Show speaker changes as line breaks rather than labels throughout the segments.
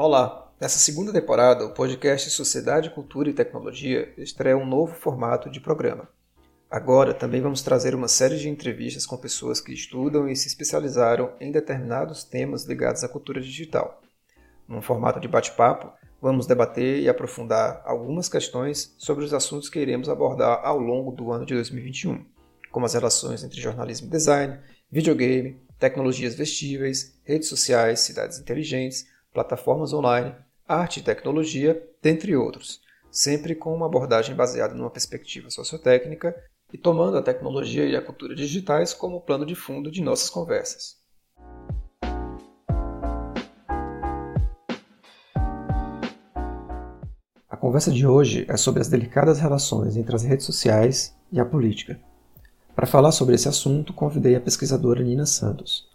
Olá! Nessa segunda temporada, o podcast Sociedade, Cultura e Tecnologia estreia um novo formato de programa. Agora também vamos trazer uma série de entrevistas com pessoas que estudam e se especializaram em determinados temas ligados à cultura digital. Num formato de bate-papo, vamos debater e aprofundar algumas questões sobre os assuntos que iremos abordar ao longo do ano de 2021, como as relações entre jornalismo e design, videogame, tecnologias vestíveis, redes sociais, cidades inteligentes, plataformas online, arte e tecnologia, dentre outros, sempre com uma abordagem baseada numa perspectiva sociotécnica e tomando a tecnologia e a cultura digitais como plano de fundo de nossas conversas. A conversa de hoje é sobre as delicadas relações entre as redes sociais e a política. Para falar sobre esse assunto, convidei a pesquisadora Nina Santos.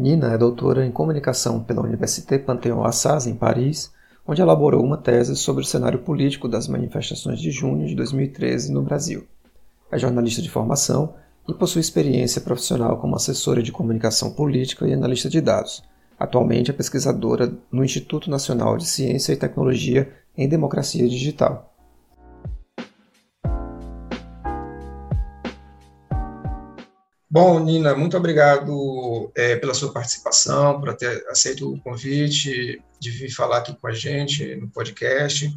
Nina é doutora em comunicação pela Université Panthéon-Assas, em Paris, onde elaborou uma tese sobre o cenário político das manifestações de junho de 2013 no Brasil. É jornalista de formação e possui experiência profissional como assessora de comunicação política e analista de dados. Atualmente é pesquisadora no Instituto Nacional de Ciência e Tecnologia em Democracia Digital. Bom, Nina, muito obrigado é, pela sua participação, por ter aceito o convite de vir falar aqui com a gente no podcast.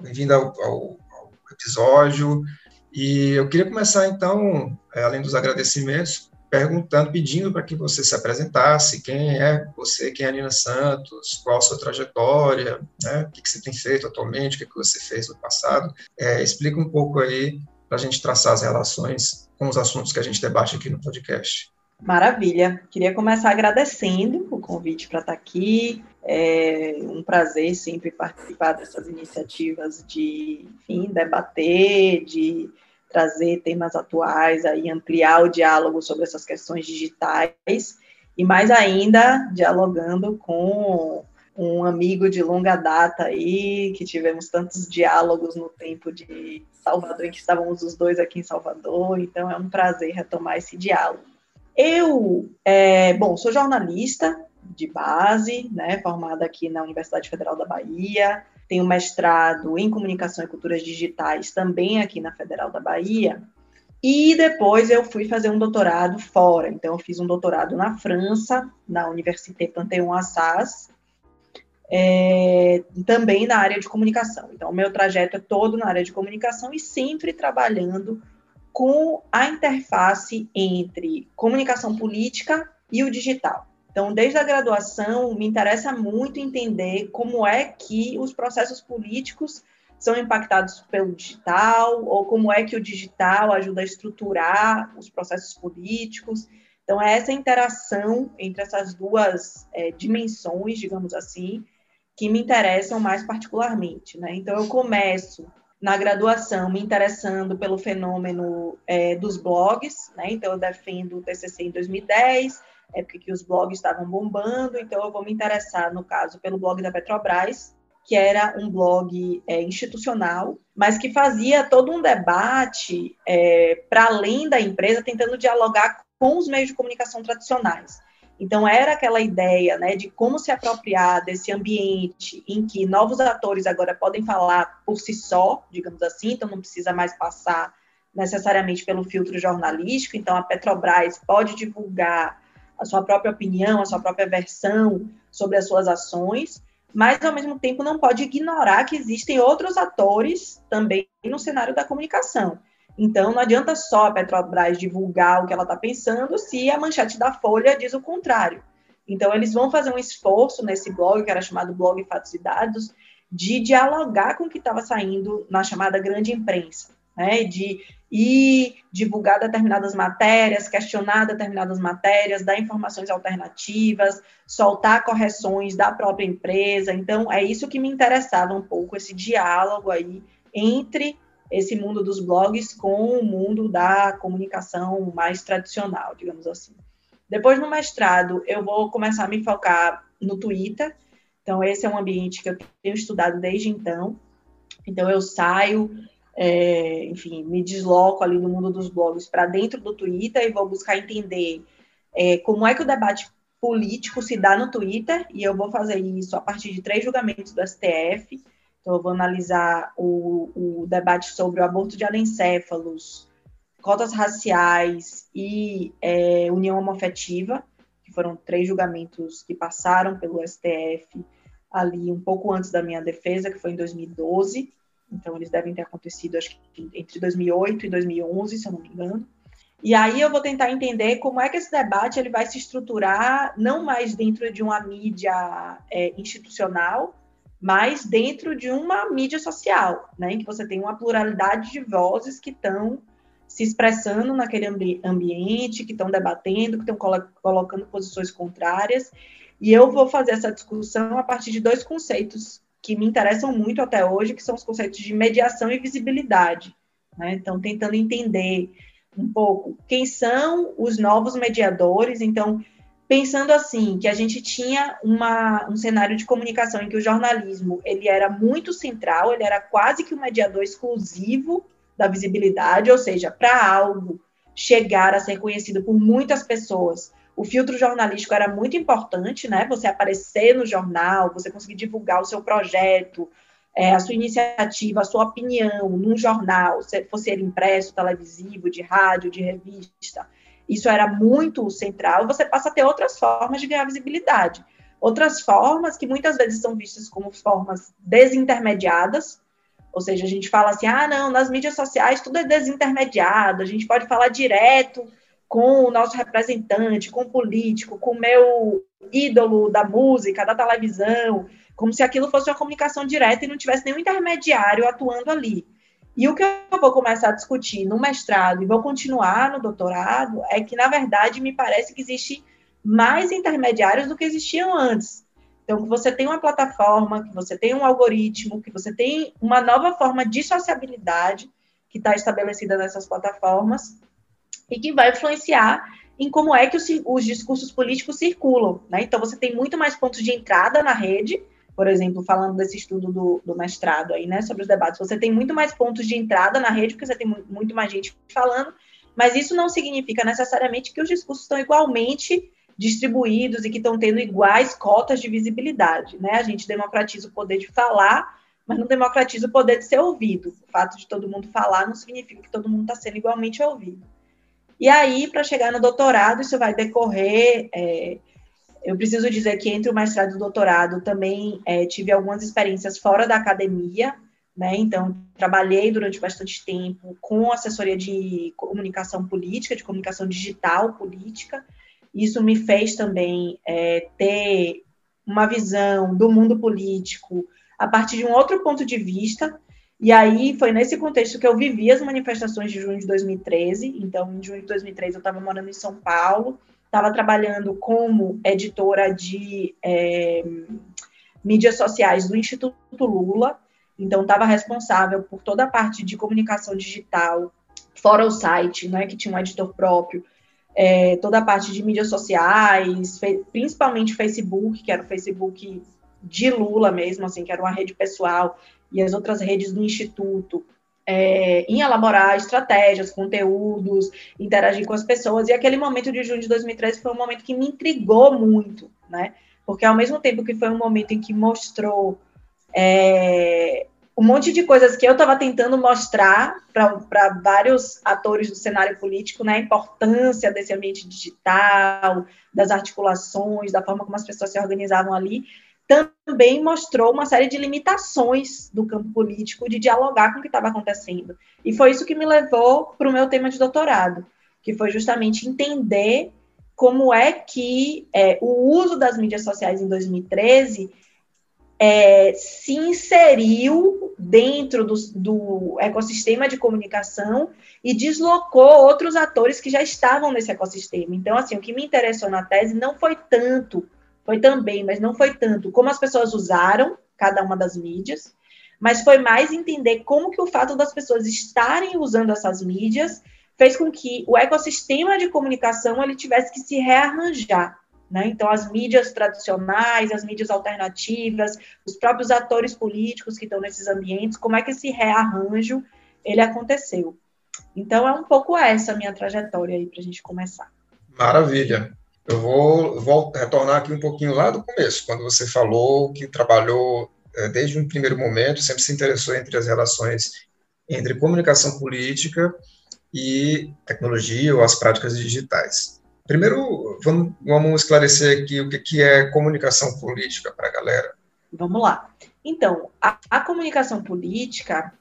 Bem-vinda ao, ao, ao, episódio. E eu queria começar, então, é, além dos agradecimentos, perguntando, pedindo para que você se apresentasse, quem é você, quem é a Nina Santos, qual a sua trajetória, né, o que, que você tem feito atualmente, o que, que você fez no passado. É, explica um pouco aí para a gente traçar as relações com os assuntos que a gente debate aqui no podcast.
Maravilha. Queria começar agradecendo o convite para estar aqui. É um prazer sempre participar dessas iniciativas de, enfim, debater, de trazer temas atuais, aí ampliar o diálogo sobre essas questões digitais e mais ainda dialogando com um amigo de longa data aí, que tivemos tantos diálogos no tempo de Salvador, em que estávamos os dois aqui em Salvador, então é um prazer retomar esse diálogo. Eu, é, bom, sou jornalista de base, né, formada aqui na Universidade Federal da Bahia, tenho mestrado em Comunicação e Culturas Digitais também aqui na Federal da Bahia, e depois eu fui fazer um doutorado fora, então eu fiz um doutorado na França, na Université Panthéon-Assas, é, também na área de comunicação. Então, o meu trajeto é todo na área de comunicação e sempre trabalhando com a interface entre comunicação política e o digital. Então, desde a graduação, me interessa muito entender como é que os processos políticos são impactados pelo digital, ou como é que o digital ajuda a estruturar os processos políticos. Então, é essa interação entre essas duas é, dimensões, digamos assim, que me interessam mais particularmente. Né? Então, eu começo na graduação me interessando pelo fenômeno é, dos blogs, né? então eu defendo o TCC em 2010, época que os blogs estavam bombando, então eu vou me interessar, no caso, pelo blog da Petrobras, que era um blog é, institucional, mas que fazia todo um debate é, para além da empresa, tentando dialogar com os meios de comunicação tradicionais. Então, era aquela ideia né, de como se apropriar desse ambiente em que novos atores agora podem falar por si só, digamos assim, então não precisa mais passar necessariamente pelo filtro jornalístico. Então, a Petrobras pode divulgar a sua própria opinião, a sua própria versão sobre as suas ações, mas, ao mesmo tempo, não pode ignorar que existem outros atores também no cenário da comunicação. Então, não adianta só a Petrobras divulgar o que ela está pensando se a manchete da Folha diz o contrário. Então, eles vão fazer um esforço nesse blog, que era chamado Blog Fatos e Dados, de dialogar com o que estava saindo na chamada grande imprensa, né? de ir divulgar determinadas matérias, questionar determinadas matérias, dar informações alternativas, soltar correções da própria empresa. Então, é isso que me interessava um pouco, esse diálogo aí entre esse mundo dos blogs com o mundo da comunicação mais tradicional, digamos assim. Depois, no mestrado, eu vou começar a me focar no Twitter. Então, esse é um ambiente que eu tenho estudado desde então. Então, eu saio, é, enfim, me desloco ali no mundo dos blogs para dentro do Twitter e vou buscar entender é, como é que o debate político se dá no Twitter, e eu vou fazer isso a partir de três julgamentos do STF. Então, eu vou analisar o, o debate sobre o aborto de anencéfalos, cotas raciais e é, união homofetiva, que foram três julgamentos que passaram pelo STF ali um pouco antes da minha defesa, que foi em 2012. Então, eles devem ter acontecido, acho que entre 2008 e 2011, se eu não me engano. E aí eu vou tentar entender como é que esse debate ele vai se estruturar, não mais dentro de uma mídia é, institucional, mas dentro de uma mídia social, né, em que você tem uma pluralidade de vozes que estão se expressando naquele ambi ambiente, que estão debatendo, que estão colo colocando posições contrárias. E eu vou fazer essa discussão a partir de dois conceitos que me interessam muito até hoje, que são os conceitos de mediação e visibilidade. Né? Então, tentando entender um pouco quem são os novos mediadores. Então, pensando assim, que a gente tinha uma, um cenário de comunicação em que o jornalismo ele era muito central, ele era quase que um mediador exclusivo da visibilidade, ou seja, para algo chegar a ser conhecido por muitas pessoas, o filtro jornalístico era muito importante, né? Você aparecer no jornal, você conseguir divulgar o seu projeto, é, a sua iniciativa, a sua opinião num jornal, se fosse ele impresso, televisivo, de rádio, de revista, isso era muito central. Você passa a ter outras formas de ganhar visibilidade. Outras formas que muitas vezes são vistas como formas desintermediadas, ou seja, a gente fala assim: ah, não, nas mídias sociais tudo é desintermediado, a gente pode falar direto com o nosso representante, com o político, com o meu ídolo da música, da televisão, como se aquilo fosse uma comunicação direta e não tivesse nenhum intermediário atuando ali. E o que eu vou começar a discutir no mestrado e vou continuar no doutorado é que, na verdade, me parece que existe mais intermediários do que existiam antes. Então, que você tem uma plataforma, que você tem um algoritmo, que você tem uma nova forma de sociabilidade que está estabelecida nessas plataformas e que vai influenciar em como é que os, os discursos políticos circulam. Né? Então, você tem muito mais pontos de entrada na rede, por exemplo, falando desse estudo do, do, mestrado aí, né, sobre os debates, você tem muito mais pontos de entrada na rede, porque você tem muito mais gente falando, mas isso não significa necessariamente que os discursos estão igualmente distribuídos e que estão tendo iguais cotas de visibilidade, né? A gente democratiza o poder de falar, mas não democratiza o poder de ser ouvido. O fato de todo mundo falar não significa que todo mundo está sendo igualmente ouvido. E aí, para chegar no doutorado, isso vai decorrer. É, eu preciso dizer que entre o mestrado e o doutorado também é, tive algumas experiências fora da academia, né? Então, trabalhei durante bastante tempo com assessoria de comunicação política, de comunicação digital política. Isso me fez também é, ter uma visão do mundo político a partir de um outro ponto de vista, e aí foi nesse contexto que eu vivi as manifestações de junho de 2013. Então, em junho de 2013, eu estava morando em São Paulo, estava trabalhando como editora de é, mídias sociais do Instituto Lula. Então, estava responsável por toda a parte de comunicação digital, fora o site, né, que tinha um editor próprio, é, toda a parte de mídias sociais, principalmente Facebook, que era o Facebook de Lula mesmo, assim, que era uma rede pessoal e as outras redes do Instituto é, em elaborar estratégias, conteúdos, interagir com as pessoas. E aquele momento de junho de 2013 foi um momento que me intrigou muito, né? Porque ao mesmo tempo que foi um momento em que mostrou é, um monte de coisas que eu estava tentando mostrar para vários atores do cenário político, né? A importância desse ambiente digital, das articulações, da forma como as pessoas se organizavam ali também mostrou uma série de limitações do campo político de dialogar com o que estava acontecendo. E foi isso que me levou para o meu tema de doutorado, que foi justamente entender como é que é, o uso das mídias sociais em 2013 é, se inseriu dentro do, do, ecossistema de comunicação e deslocou outros atores que já estavam nesse ecossistema. Então, assim, o que me interessou na tese não foi tanto foi também, mas não foi tanto como as pessoas usaram cada uma das mídias, mas foi mais entender como que o fato das pessoas estarem usando essas mídias fez com que o ecossistema de comunicação ele tivesse que se rearranjar. Né? Então, as mídias tradicionais, as mídias alternativas, os próprios atores políticos que estão nesses ambientes, como é que esse rearranjo ele aconteceu? Então, é um pouco essa a minha trajetória aí para a gente começar.
Maravilha.
Eu vou, vou retornar aqui um pouquinho lá do começo, quando você falou que trabalhou é, desde um primeiro momento, sempre se interessou entre as relações entre comunicação política e tecnologia ou as práticas digitais. Primeiro, vamos, vamos esclarecer aqui o que, que é comunicação política para a galera.
Vamos lá. Então, a, a comunicação política,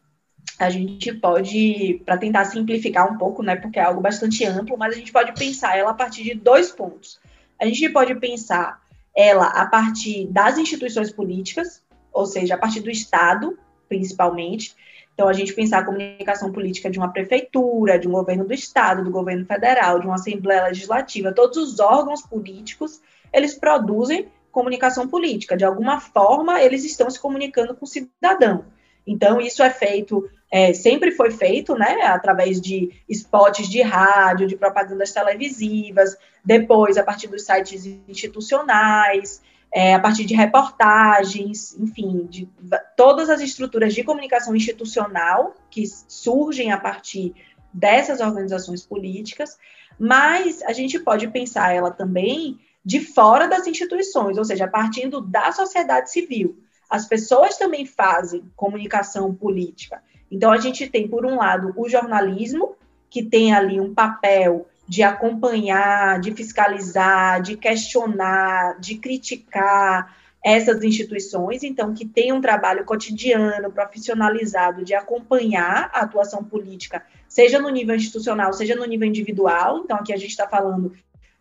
a gente pode, para tentar simplificar um pouco, né, porque é algo bastante amplo, mas a gente pode pensar ela a partir de dois pontos. A gente pode pensar ela a partir das instituições políticas, ou seja, a partir do Estado, principalmente. Então, a gente pensar a comunicação política de uma prefeitura, de um governo do Estado, do governo federal, de uma Assembleia Legislativa, todos os órgãos políticos, eles produzem comunicação política. De alguma forma, eles estão se comunicando com o cidadão. Então, isso é feito, é, sempre foi feito, né, através de spots de rádio, de propagandas televisivas, depois, a partir dos sites institucionais, é, a partir de reportagens, enfim, de todas as estruturas de comunicação institucional que surgem a partir dessas organizações políticas, mas a gente pode pensar ela também de fora das instituições, ou seja, partindo da sociedade civil. As pessoas também fazem comunicação política. Então, a gente tem, por um lado, o jornalismo, que tem ali um papel de acompanhar, de fiscalizar, de questionar, de criticar essas instituições, então, que tem um trabalho cotidiano, profissionalizado, de acompanhar a atuação política, seja no nível institucional, seja no nível individual. Então, aqui a gente está falando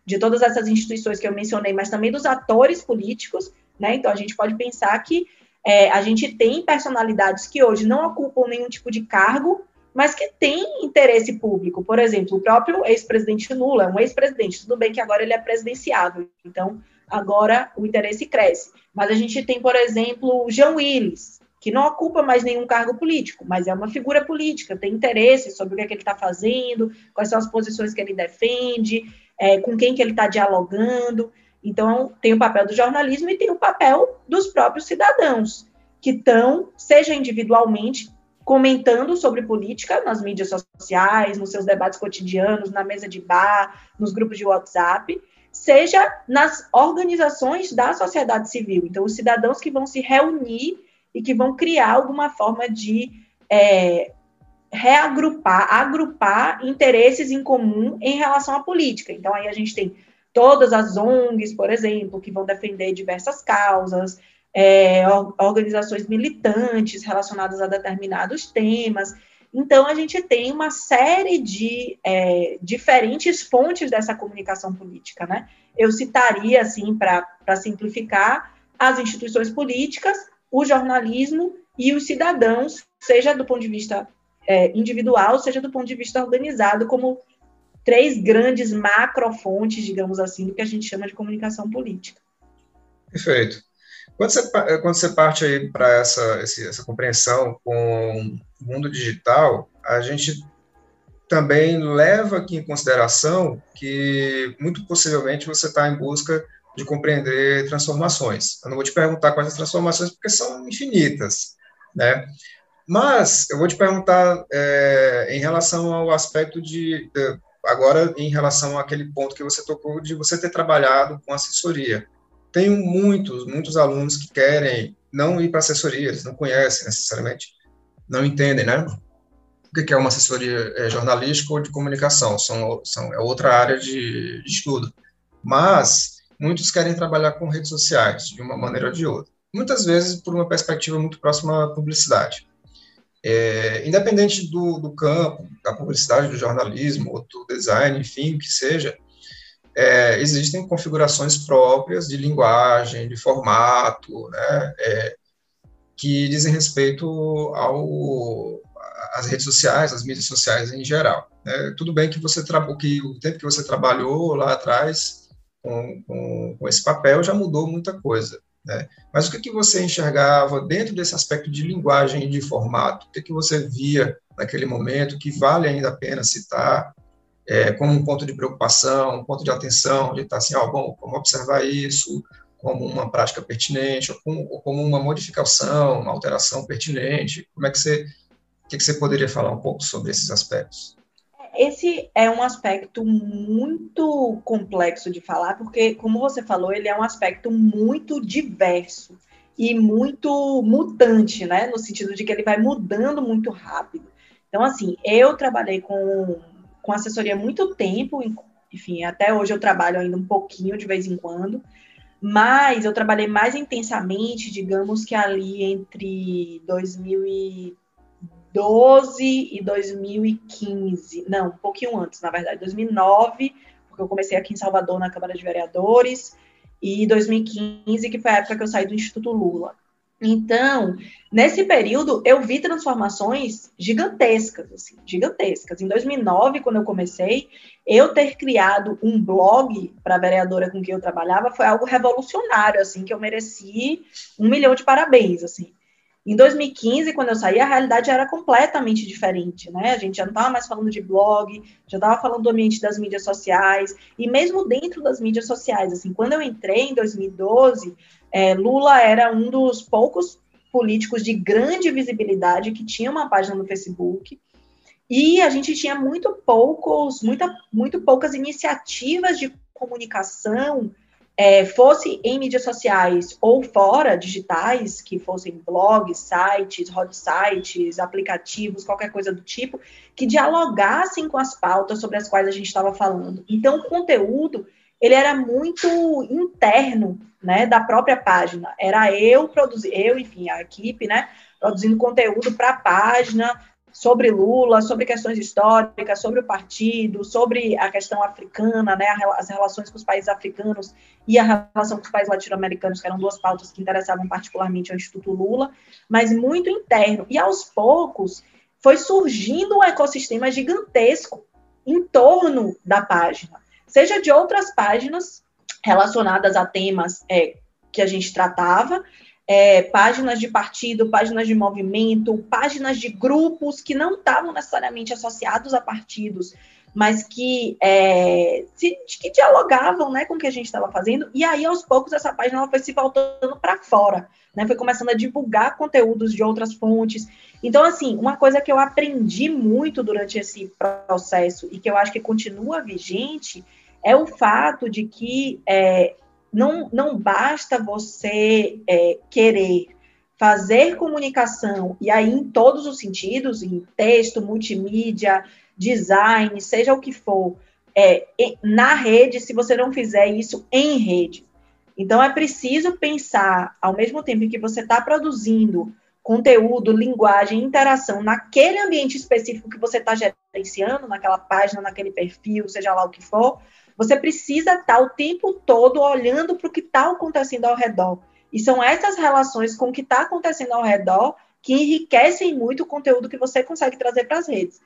de todas essas instituições que eu mencionei, mas também dos atores políticos, né? Então a gente pode pensar que é, a gente tem personalidades que hoje não ocupam nenhum tipo de cargo, mas que têm interesse público. Por exemplo, o próprio ex-presidente Lula é um ex-presidente, tudo bem que agora ele é presidenciável, então agora o interesse cresce. Mas a gente tem, por exemplo, o Jean Willis, que não ocupa mais nenhum cargo político, mas é uma figura política, tem interesse sobre o que, é que ele está fazendo, quais são as posições que ele defende, é, com quem que ele está dialogando. Então, tem o papel do jornalismo e tem o papel dos próprios cidadãos, que estão, seja individualmente, comentando sobre política nas mídias sociais, nos seus debates cotidianos, na mesa de bar, nos grupos de WhatsApp, seja nas organizações da sociedade civil. Então, os cidadãos que vão se reunir e que vão criar alguma forma de é, reagrupar, agrupar interesses em comum em relação à política. Então, aí a gente tem todas as ONGs, por exemplo, que vão defender diversas causas, é, organizações militantes relacionadas a determinados temas. Então, a gente tem uma série de é, diferentes fontes dessa comunicação política, né? Eu citaria, assim, para simplificar, as instituições políticas, o jornalismo e os cidadãos, seja do ponto de vista é, individual, seja do ponto de vista organizado, como três grandes macrofontes, digamos assim, do que a gente chama de comunicação política.
Perfeito. Quando você, quando você parte para essa, essa compreensão com o mundo digital, a gente também leva aqui em consideração que, muito possivelmente, você está em busca de compreender transformações. Eu não vou te perguntar quais as transformações, porque são infinitas, né? Mas eu vou te perguntar é, em relação ao aspecto de, de, agora em relação àquele ponto que você tocou de você ter trabalhado com assessoria. Tenho muitos, muitos alunos que querem não ir para assessoria, eles não conhecem necessariamente, não entendem, né? O que é uma assessoria é, jornalística ou de comunicação? São, são é outra área de, de estudo. Mas muitos querem trabalhar com redes sociais de uma maneira ou de outra. Muitas vezes por uma perspectiva muito próxima à publicidade. É, independente do, do, campo, da publicidade, do jornalismo, ou do design, enfim, o que seja, é, existem configurações próprias de linguagem, de formato, né, é, que dizem respeito ao às redes sociais, às mídias sociais em geral. Né? Tudo bem que você que o tempo que você trabalhou lá atrás com, com, com esse papel já mudou muita coisa. Né? Mas o que, que você enxergava dentro desse aspecto de linguagem e de formato? O que, que você via naquele momento que vale ainda a pena citar é, como um ponto de preocupação, um ponto de atenção, de estar assim, ó, bom, como observar isso como uma prática pertinente, ou como, ou como uma modificação, uma alteração pertinente? Como é que você, o que, que você poderia falar um pouco sobre esses aspectos?
Esse é um aspecto muito complexo de falar, porque, como você falou, ele é um aspecto muito diverso e muito mutante, né? No sentido de que ele vai mudando muito rápido. Então, assim, eu trabalhei com, com assessoria há muito tempo, enfim, até hoje eu trabalho ainda um pouquinho de vez em quando, mas eu trabalhei mais intensamente, digamos que ali entre 2012 e 2015, não, um pouquinho antes, na verdade, 2009, porque eu comecei aqui em Salvador na Câmara de Vereadores, e 2015, que foi a época que eu saí do Instituto Lula. Então, nesse período, eu vi transformações gigantescas, assim, gigantescas. Em 2009, quando eu comecei, eu ter criado um blog para a vereadora com quem eu trabalhava foi algo revolucionário, assim, que eu mereci um milhão de parabéns, assim. Em 2015, quando eu saí, a realidade era completamente diferente, né? A gente já não estava mais falando de blog, já estava falando do ambiente das mídias sociais, e mesmo dentro das mídias sociais, assim, quando eu entrei em 2012, é, Lula era um dos poucos políticos de grande visibilidade que tinha uma página no Facebook, e a gente tinha muito poucos, muita, muito poucas iniciativas de comunicação é, fosse em mídias sociais ou fora, digitais, que fossem blogs, sites, hot sites, aplicativos, qualquer coisa do tipo, que dialogassem com as pautas sobre as quais a gente estava falando. Então, o conteúdo, ele era muito interno, né, da própria página. Era eu produzir, eu, enfim, a equipe, né, produzindo conteúdo para a página, sobre Lula, sobre questões históricas, sobre o partido, sobre a questão africana, né, as relações com os países africanos e a relação com os países latino-americanos, que eram duas pautas que interessavam particularmente ao Instituto Lula, mas muito interno. E aos poucos foi surgindo um ecossistema gigantesco em torno da página, seja de outras páginas relacionadas a temas é, que a gente tratava, é, páginas de partido, páginas de movimento, páginas de grupos que não estavam necessariamente associados a partidos, mas que, é, se, que dialogavam né, com o que a gente estava fazendo, e aí, aos poucos, essa página ela foi se voltando para fora, né, foi começando a divulgar conteúdos de outras fontes. Então, assim, uma coisa que eu aprendi muito durante esse processo e que eu acho que continua vigente é o fato de que é, não, não basta você é, querer fazer comunicação, e aí em todos os sentidos, em texto, multimídia, design, seja o que for, é, na rede, se você não fizer isso em rede. Então, é preciso pensar, ao mesmo tempo em que você está produzindo conteúdo, linguagem, interação naquele ambiente específico que você está gerenciando, naquela página, naquele perfil, seja lá o que for, você precisa estar o tempo todo olhando para o que está acontecendo ao redor. E são essas relações com o que está acontecendo ao redor que enriquecem muito o conteúdo que você consegue trazer para as redes.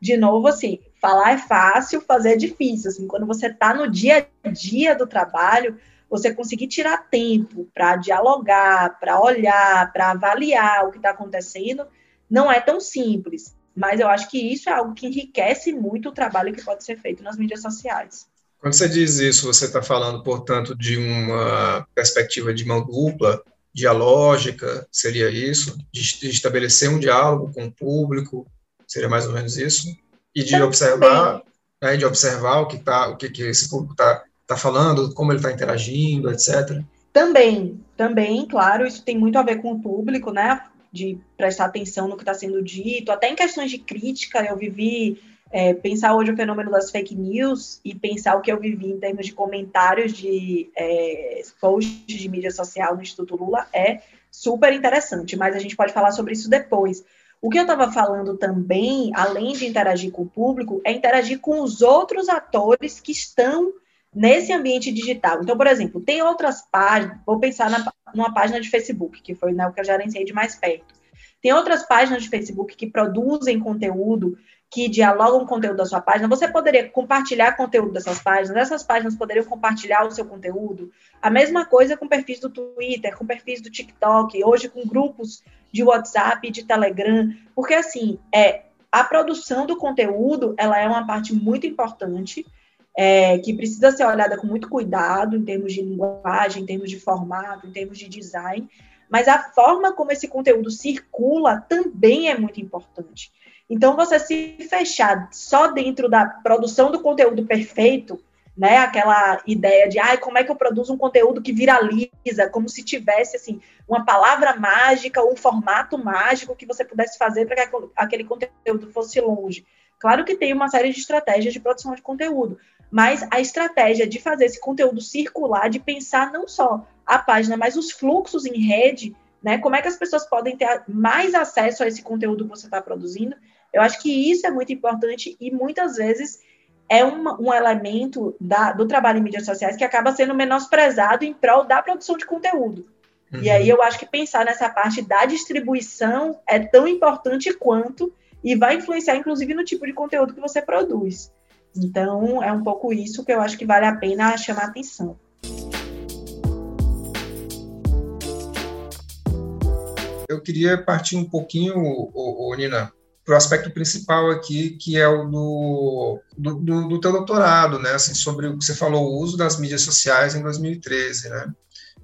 De novo, assim, falar é fácil, fazer é difícil. Assim, quando você está no dia a dia do trabalho, você conseguir tirar tempo para dialogar, para olhar, para avaliar o que está acontecendo, não é tão simples. Mas eu acho que isso é algo que enriquece muito o trabalho que pode ser feito nas mídias sociais.
Quando você diz isso, você está falando, portanto, de uma perspectiva de mão dupla, dialógica, seria isso? De, estabelecer um diálogo com o público, seria mais ou menos isso? E de observar, né, de observar o que, tá, o que, que esse público está tá falando, como ele está interagindo, etc.
Também, também, claro, isso tem muito a ver com o público, né? De prestar atenção no que está sendo dito, até em questões de crítica, eu vivi é, pensar hoje o fenômeno das fake news e pensar o que eu vivi em termos de comentários de é, posts de mídia social no Instituto Lula é super interessante, mas a gente pode falar sobre isso depois. O que eu estava falando também, além de interagir com o público, é interagir com os outros atores que estão nesse ambiente digital. Então, por exemplo, tem outras páginas, vou pensar na, numa página de Facebook, que foi né, o que eu gerenciei de mais perto. Tem outras páginas de Facebook que produzem conteúdo que dialogam com o conteúdo da sua página, você poderia compartilhar conteúdo dessas páginas, essas páginas poderiam compartilhar o seu conteúdo. A mesma coisa com perfis do Twitter, com perfis do TikTok, hoje com grupos de WhatsApp de Telegram, porque assim, é a produção do conteúdo, ela é uma parte muito importante, é, que precisa ser olhada com muito cuidado em termos de linguagem, em termos de formato, em termos de design, mas a forma como esse conteúdo circula também é muito importante. Então, você se fechar só dentro da produção do conteúdo perfeito, né? Aquela ideia de, ai, como é que eu produzo um conteúdo que viraliza, como se tivesse assim uma palavra mágica ou um formato mágico que você pudesse fazer para que aquele conteúdo fosse longe. Claro que tem uma série de estratégias de produção de conteúdo, mas a estratégia de fazer esse conteúdo circular, de pensar não só a página, mas os fluxos em rede, né? Como é que as pessoas podem ter mais acesso a esse conteúdo que você está produzindo? Eu acho que isso é muito importante e muitas vezes é uma, um elemento da, do trabalho em mídias sociais que acaba sendo menosprezado em prol da produção de conteúdo. Uhum. E aí eu acho que pensar nessa parte da distribuição é tão importante quanto e vai influenciar, inclusive, no tipo de conteúdo que você produz. Então, é um pouco isso que eu acho que vale a pena chamar atenção.
Eu queria partir um pouquinho, ô, ô, Nina, para o aspecto principal aqui, que é o do, do, do, do teu doutorado, né? Assim, sobre o que você falou, o uso das mídias sociais em 2013, né?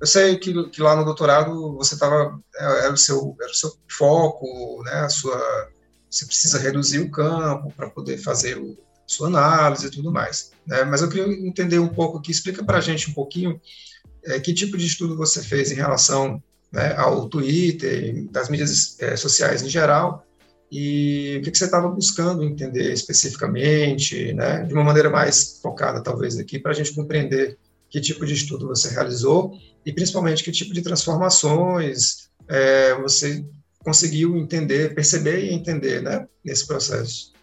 Eu sei que, que lá no doutorado você estava é, era o seu era o seu foco, né? A sua você precisa reduzir o campo para poder fazer o, sua análise e tudo mais. Né? Mas eu queria entender um pouco aqui, explica para a gente um pouquinho é, que tipo de estudo você fez em relação né, ao Twitter, das mídias é, sociais em geral, e o que, que você estava buscando entender especificamente, né, de uma maneira mais focada, talvez, aqui, para a gente compreender que tipo de estudo você realizou e, principalmente, que tipo de transformações é, você conseguiu entender, perceber e entender né, nesse processo.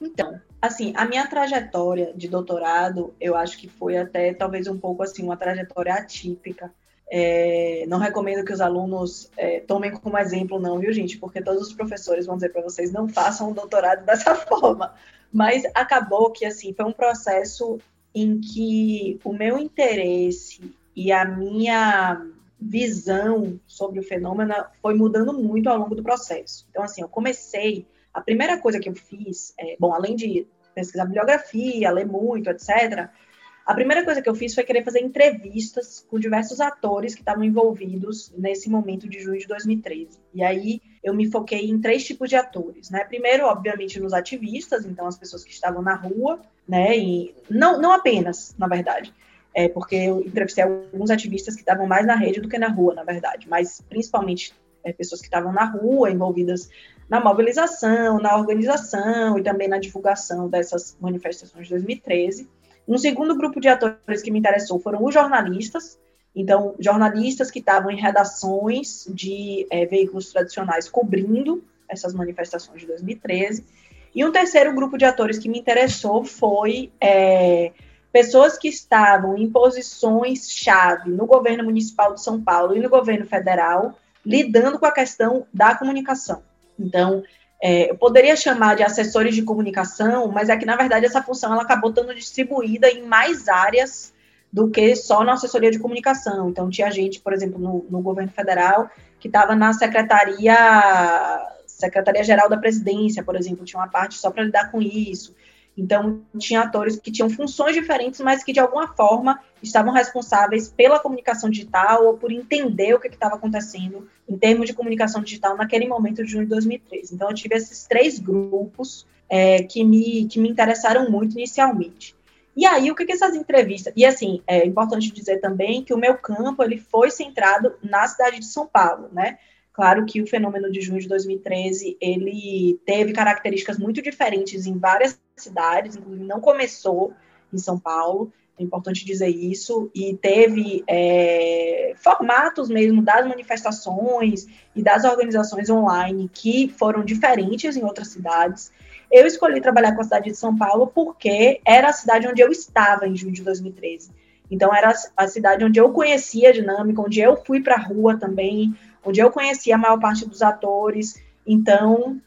Então, assim, a minha trajetória de doutorado, eu acho que foi até talvez um pouco assim, uma trajetória atípica, é, não recomendo que os alunos é, tomem como exemplo, não, viu, gente? Porque todos os professores vão dizer para vocês não façam um doutorado dessa forma. Mas acabou que, assim, foi um processo em que o meu interesse e a minha visão sobre o fenômeno foi mudando muito ao longo do processo. Então, assim, eu comecei. A primeira coisa que eu fiz, é, bom, além de pesquisar bibliografia, ler muito, etc., a primeira coisa que eu fiz foi querer fazer entrevistas com diversos atores que estavam envolvidos nesse momento de junho de 2013. E aí eu me foquei em três tipos de atores, né? Primeiro, obviamente, nos ativistas, então as pessoas que estavam na rua, né? E não, não apenas, na verdade, é porque eu entrevistei alguns ativistas que estavam mais na rede do que na rua, na verdade, mas principalmente é, pessoas que estavam na rua, envolvidas na mobilização, na organização e também na divulgação dessas manifestações de 2013. Um segundo grupo de atores que me interessou foram os jornalistas, então, jornalistas que estavam em redações de é, veículos tradicionais cobrindo essas manifestações de 2013. E um terceiro grupo de atores que me interessou foi é, pessoas que estavam em posições-chave no governo municipal de São Paulo e no governo federal, lidando com a questão da comunicação. Então, é, eu poderia chamar de assessores de comunicação, mas é que, na verdade, essa função ela acabou estando distribuída em mais áreas do que só na assessoria de comunicação. Então, tinha gente, por exemplo, no, no governo federal, que estava na secretaria Secretaria Geral da Presidência, por exemplo, tinha uma parte só para lidar com isso. Então, tinha atores que tinham funções diferentes, mas que de alguma forma estavam responsáveis pela comunicação digital ou por entender o que estava acontecendo em termos de comunicação digital naquele momento de junho de 2013. Então, eu tive esses três grupos é, que, me, que me interessaram muito inicialmente. E aí, o que, que essas entrevistas. E assim, é importante dizer também que o meu campo ele foi centrado na cidade de São Paulo, né? Claro que o fenômeno de junho de 2013 ele teve características muito diferentes em várias cidades, inclusive não começou em São Paulo, é importante dizer isso, e teve é, formatos mesmo das manifestações e das organizações online que foram diferentes em outras cidades. Eu escolhi trabalhar com a cidade de São Paulo porque era a cidade onde eu estava em junho de 2013. Então, era a cidade onde eu conhecia a dinâmica, onde eu fui para a rua também, onde eu conhecia a maior parte dos atores, então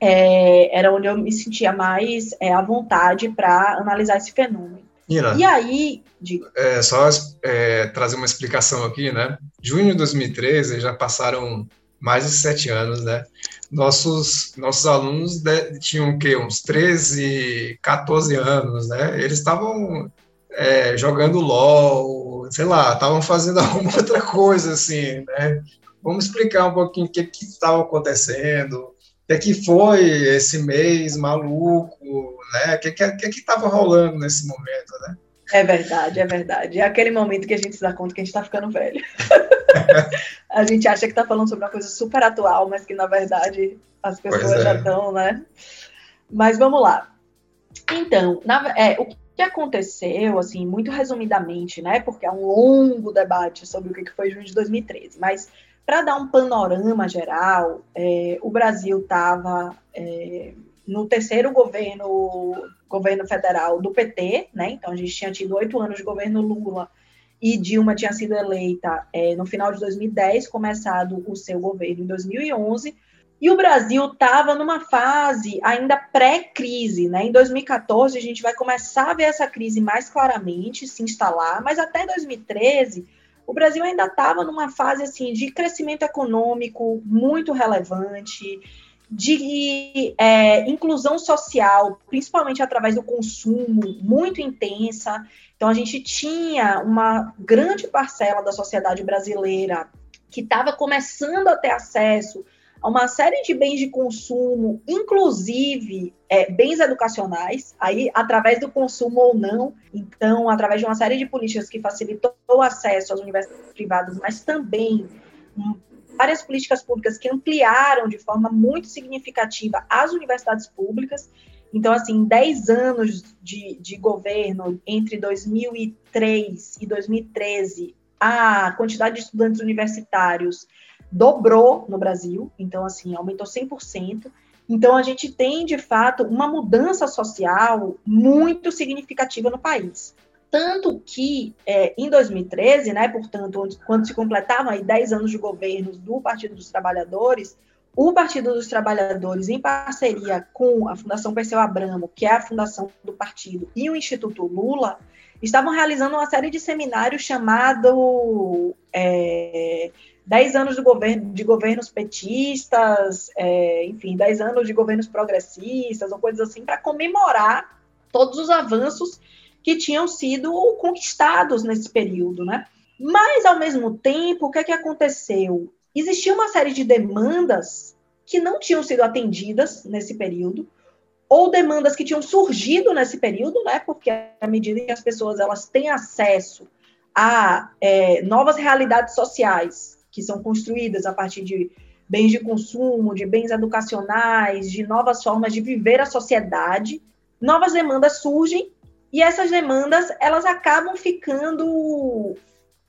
é, era onde eu me sentia mais é, à vontade para analisar esse fenômeno.
Nina,
e aí. De...
É, só é, trazer uma explicação aqui, né? Junho de 2013 já passaram mais de sete anos, né? Nossos, nossos alunos de, tinham o quê? Uns 13, 14 anos, né? Eles estavam é, jogando LOL, sei lá, estavam fazendo alguma outra coisa, assim, né? Vamos explicar um pouquinho o que estava acontecendo, que é que foi esse mês maluco, né? O que, que, que, que tava rolando nesse momento, né?
É verdade, é verdade. É aquele momento que a gente se dá conta que a gente está ficando velho. a gente acha que está falando sobre uma coisa super atual, mas que na verdade as pessoas é. já estão, né? Mas vamos lá. Então, na, é, o que aconteceu, assim, muito resumidamente, né? Porque é um longo debate sobre o que foi junho de 2013, mas para dar um panorama geral, é, o Brasil estava é, no terceiro governo, governo federal do PT, né? Então a gente tinha tido oito anos de governo Lula e Dilma tinha sido eleita é, no final de 2010, começado o seu governo em 2011. E o Brasil estava numa fase ainda pré-crise, né? Em 2014 a gente vai começar a ver essa crise mais claramente se instalar, mas até 2013 o Brasil ainda estava numa fase assim de crescimento econômico muito relevante, de é, inclusão social, principalmente através do consumo, muito intensa. Então, a gente tinha uma grande parcela da sociedade brasileira que estava começando a ter acesso a uma série de bens de consumo, inclusive é, bens educacionais, aí através do consumo ou não, então através de uma série de políticas que facilitou o acesso às universidades privadas, mas também várias políticas públicas que ampliaram de forma muito significativa as universidades públicas. Então, assim, 10 anos de, de governo, entre 2003 e 2013, a quantidade de estudantes universitários dobrou no Brasil, então, assim, aumentou 100%. Então, a gente tem, de fato, uma mudança social muito significativa no país. Tanto que, é, em 2013, né, portanto, quando se completavam aí 10 anos de governo do Partido dos Trabalhadores, o Partido dos Trabalhadores, em parceria com a Fundação Perseu Abramo, que é a fundação do partido, e o Instituto Lula, estavam realizando uma série de seminários chamado é, 10 anos de, governo, de governos petistas, é, enfim, 10 anos de governos progressistas, ou coisas assim, para comemorar todos os avanços que tinham sido conquistados nesse período, né? Mas, ao mesmo tempo, o que é que aconteceu? Existia uma série de demandas que não tinham sido atendidas nesse período, ou demandas que tinham surgido nesse período, né? Porque à medida que as pessoas elas têm acesso a é, novas realidades sociais que são construídas a partir de bens de consumo, de bens educacionais, de novas formas de viver a sociedade, novas demandas surgem e essas demandas elas acabam ficando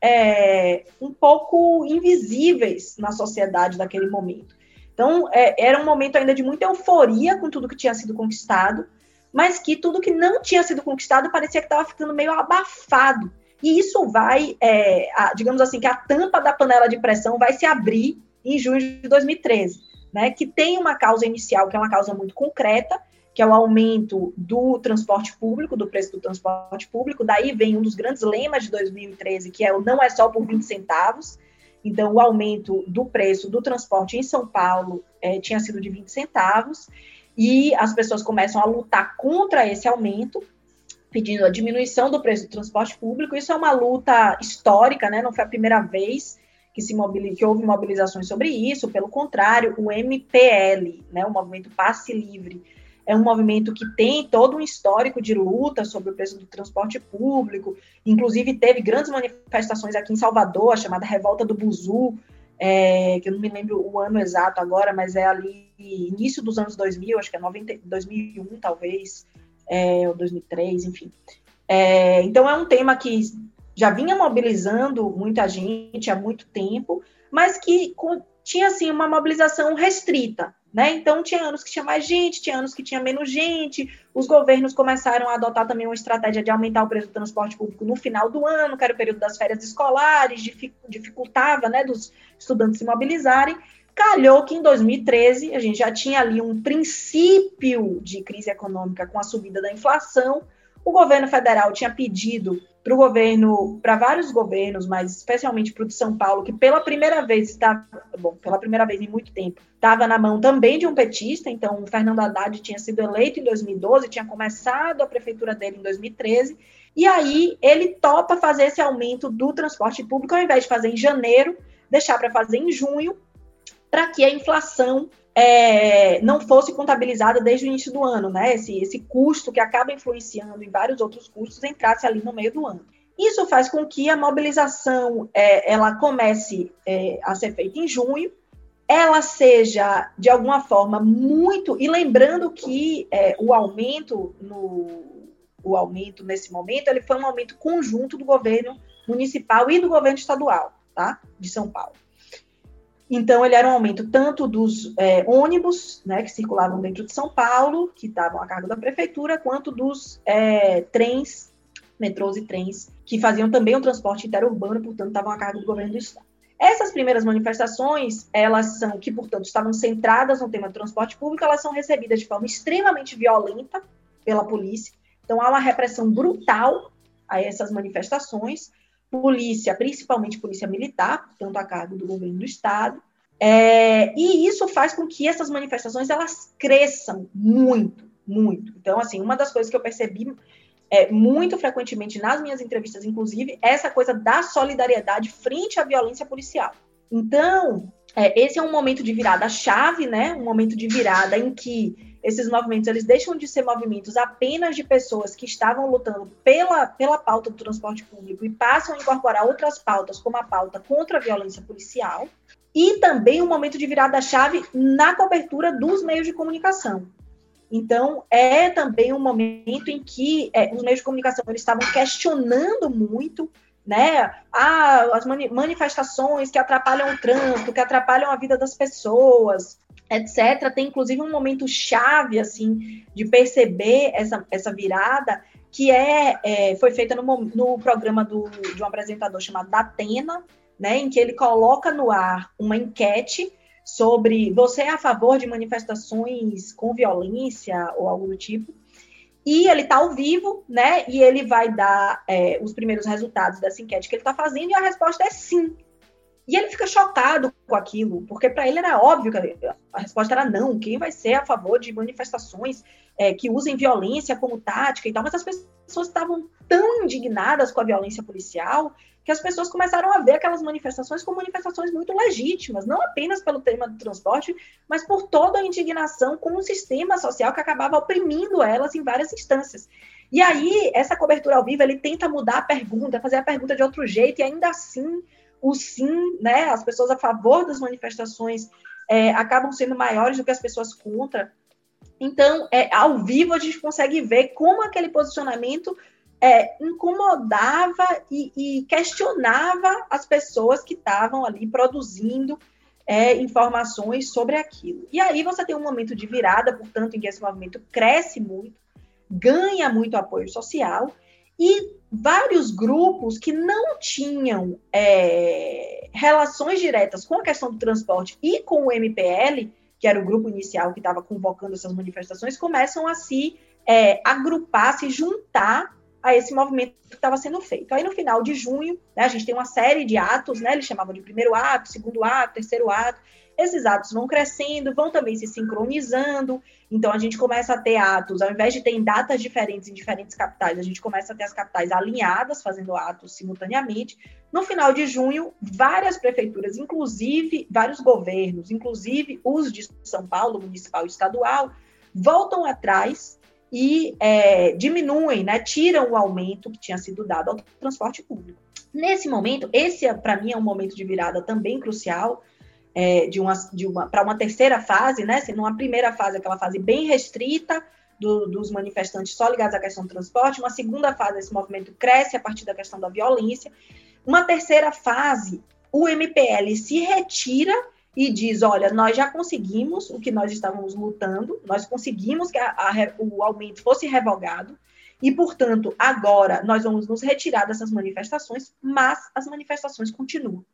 é, um pouco invisíveis na sociedade daquele momento. Então, é, era um momento ainda de muita euforia com tudo que tinha sido conquistado, mas que tudo que não tinha sido conquistado parecia que estava ficando meio abafado. E isso vai, é, a, digamos assim, que a tampa da panela de pressão vai se abrir em junho de 2013, né? Que tem uma causa inicial, que é uma causa muito concreta, que é o aumento do transporte público, do preço do transporte público. Daí vem um dos grandes lemas de 2013, que é o não é só por 20 centavos. Então, o aumento do preço do transporte em São Paulo é, tinha sido de 20 centavos, e as pessoas começam a lutar contra esse aumento, pedindo a diminuição do preço do transporte público. Isso é uma luta histórica, né? não foi a primeira vez que, se que houve mobilizações sobre isso, pelo contrário, o MPL, né, o Movimento Passe Livre, é um movimento que tem todo um histórico de luta sobre o preço do transporte público, inclusive teve grandes manifestações aqui em Salvador, a chamada Revolta do Buzu, é, que eu não me lembro o ano exato agora, mas é ali início dos anos 2000, acho que é 90, 2001 talvez, é, ou 2003, enfim. É, então é um tema que já vinha mobilizando muita gente há muito tempo, mas que tinha assim uma mobilização restrita, né? Então, tinha anos que tinha mais gente, tinha anos que tinha menos gente. Os governos começaram a adotar também uma estratégia de aumentar o preço do transporte público no final do ano, que era o período das férias escolares, dificultava né, dos estudantes se mobilizarem. Calhou que em 2013 a gente já tinha ali um princípio de crise econômica com a subida da inflação. O governo federal tinha pedido para o governo, para vários governos, mas especialmente para o de São Paulo, que pela primeira vez está, bom, pela primeira vez em muito tempo, estava na mão também de um petista. Então, o Fernando Haddad tinha sido eleito em 2012, tinha começado a prefeitura dele em 2013. E aí ele topa fazer esse aumento do transporte público, ao invés de fazer em janeiro, deixar para fazer em junho, para que a inflação é, não fosse contabilizada desde o início do ano, né? Esse, esse custo que acaba influenciando em vários outros custos entrasse ali no meio do ano. Isso faz com que a mobilização é, ela comece é, a ser feita em junho, ela seja de alguma forma muito e lembrando que é, o aumento no o aumento nesse momento ele foi um aumento conjunto do governo municipal e do governo estadual, tá? De São Paulo. Então, ele era um aumento tanto dos é, ônibus, né, que circulavam dentro de São Paulo, que estavam a cargo da prefeitura, quanto dos é, trens, metrôs e trens, que faziam também o transporte interurbano, portanto, estavam a cargo do governo do estado. Essas primeiras manifestações, elas são, que, portanto, estavam centradas no tema do transporte público, elas são recebidas de forma extremamente violenta pela polícia. Então, há uma repressão brutal a essas manifestações, polícia, principalmente polícia militar, tanto a cargo do governo do estado, é, e isso faz com que essas manifestações elas cresçam muito, muito. Então, assim, uma das coisas que eu percebi é, muito frequentemente nas minhas entrevistas, inclusive, é essa coisa da solidariedade frente à violência policial. Então, é, esse é um momento de virada chave, né? Um momento de virada em que esses movimentos eles deixam de ser movimentos apenas de pessoas que estavam lutando pela, pela pauta do transporte público e passam a incorporar outras pautas, como a pauta contra a violência policial, e também um momento de virada-chave na cobertura dos meios de comunicação. Então, é também um momento em que é, os meios de comunicação eles estavam questionando muito né? As manifestações que atrapalham o trânsito, que atrapalham a vida das pessoas, etc. Tem inclusive um momento chave assim de perceber essa, essa virada que é, é foi feita no, no programa do, de um apresentador chamado Datena, né, em que ele coloca no ar uma enquete sobre você é a favor de manifestações com violência ou algo do tipo. E ele está ao vivo, né? E ele vai dar é, os primeiros resultados dessa enquete que ele está fazendo, e a resposta é sim. E ele fica chocado com aquilo, porque para ele era óbvio que a resposta era não. Quem vai ser a favor de manifestações é, que usem violência como tática e tal? Mas as pessoas estavam tão indignadas com a violência policial que as pessoas começaram a ver aquelas manifestações como manifestações muito legítimas, não apenas pelo tema do transporte, mas por toda a indignação com o sistema social que acabava oprimindo elas em várias instâncias. E aí, essa cobertura ao vivo, ele tenta mudar a pergunta, fazer a pergunta de outro jeito, e ainda assim o sim, né, as pessoas a favor das manifestações é, acabam sendo maiores do que as pessoas contra. Então, é, ao vivo a gente consegue ver como aquele posicionamento é, incomodava e, e, questionava as pessoas que estavam ali produzindo é, informações sobre aquilo. E aí você tem um momento de virada, portanto, em que esse movimento cresce muito, ganha muito apoio social e vários grupos que não tinham é, relações diretas com a questão do transporte e com o MPL, que era o grupo inicial que estava convocando essas manifestações, começam a se é, agrupar, se juntar a esse movimento que estava sendo feito. Aí no final de junho, né, a gente tem uma série de atos, né, eles chamavam de primeiro ato, segundo ato, terceiro ato, esses atos vão crescendo, vão também se sincronizando. Então, a gente começa a ter atos, ao invés de ter datas diferentes em diferentes capitais, a gente começa a ter as capitais alinhadas, fazendo atos simultaneamente. No final de junho, várias prefeituras, inclusive vários governos, inclusive os de São Paulo, municipal e estadual, voltam atrás e é, diminuem, né, tiram o aumento que tinha sido dado ao transporte público. Nesse momento, esse para mim é um momento de virada também crucial, é, de uma, de uma para uma terceira fase, né? Sendo uma primeira fase, aquela fase bem restrita do, dos manifestantes só ligados à questão do transporte, uma segunda fase, esse movimento cresce a partir da questão da violência, uma terceira fase, o MPL se retira e diz: olha, nós já conseguimos o que nós estávamos lutando, nós conseguimos que a, a, o aumento fosse revogado, e, portanto, agora nós vamos nos retirar dessas manifestações, mas as manifestações continuam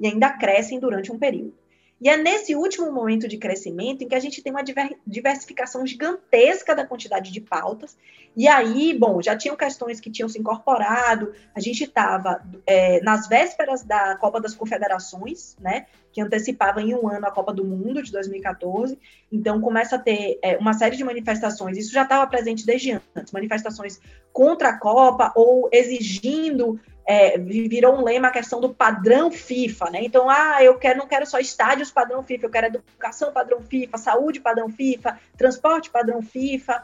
e ainda crescem durante um período. E é nesse último momento de crescimento em que a gente tem uma diversificação gigantesca da quantidade de pautas. E aí, bom, já tinham questões que tinham se incorporado, a gente estava é, nas vésperas da Copa das Confederações, né, que antecipava em um ano a Copa do Mundo de 2014. Então, começa a ter é, uma série de manifestações, isso já estava presente desde antes manifestações contra a Copa ou exigindo é, virou um lema a questão do padrão FIFA, né? Então, ah, eu quero, não quero só estádios padrão FIFA, eu quero educação padrão FIFA, saúde padrão FIFA, transporte padrão FIFA.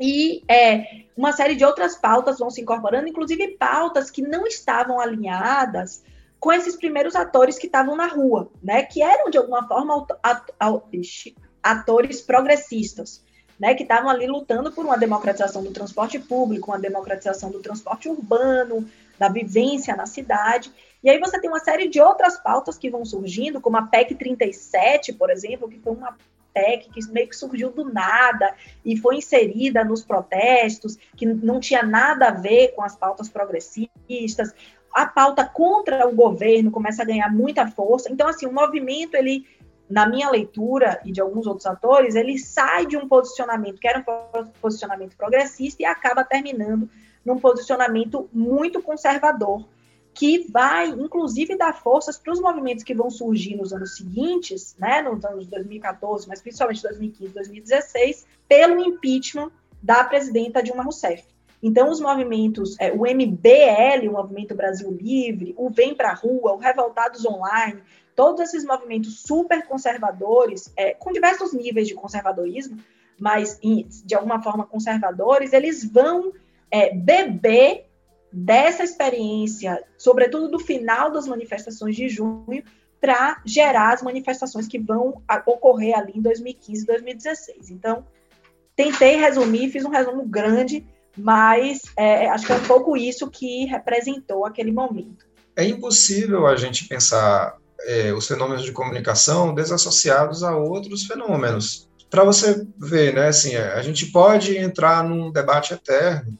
E é, uma série de outras pautas vão se incorporando, inclusive pautas que não estavam alinhadas com esses primeiros atores que estavam na rua, né? Que eram, de alguma forma, atores progressistas né, que estavam ali lutando por uma democratização do transporte público, uma democratização do transporte urbano, da vivência na cidade. E aí você tem uma série de outras pautas que vão surgindo, como a PEC 37, por exemplo, que foi uma PEC que meio que surgiu do nada e foi inserida nos protestos, que não tinha nada a ver com as pautas progressistas. A pauta contra o governo começa a ganhar muita força. Então, assim, o movimento ele na minha leitura e de alguns outros atores, ele sai de um posicionamento que era um posicionamento progressista e acaba terminando num posicionamento muito conservador, que vai, inclusive, dar forças para os movimentos que vão surgir nos anos seguintes, né, nos anos 2014, mas principalmente 2015, 2016, pelo impeachment da presidenta Dilma Rousseff. Então, os movimentos, é, o MBL, o Movimento Brasil Livre, o Vem Pra Rua, o Revoltados Online, todos esses movimentos super conservadores, é, com diversos níveis de conservadorismo, mas em, de alguma forma conservadores, eles vão é, beber dessa experiência, sobretudo do final das manifestações de junho, para gerar as manifestações que vão ocorrer ali em 2015 e 2016. Então, tentei resumir, fiz um resumo grande, mas é, acho que é um pouco isso que representou aquele momento.
É impossível a gente pensar é, os fenômenos de comunicação desassociados a outros fenômenos. Para você ver, né, assim, a gente pode entrar num debate eterno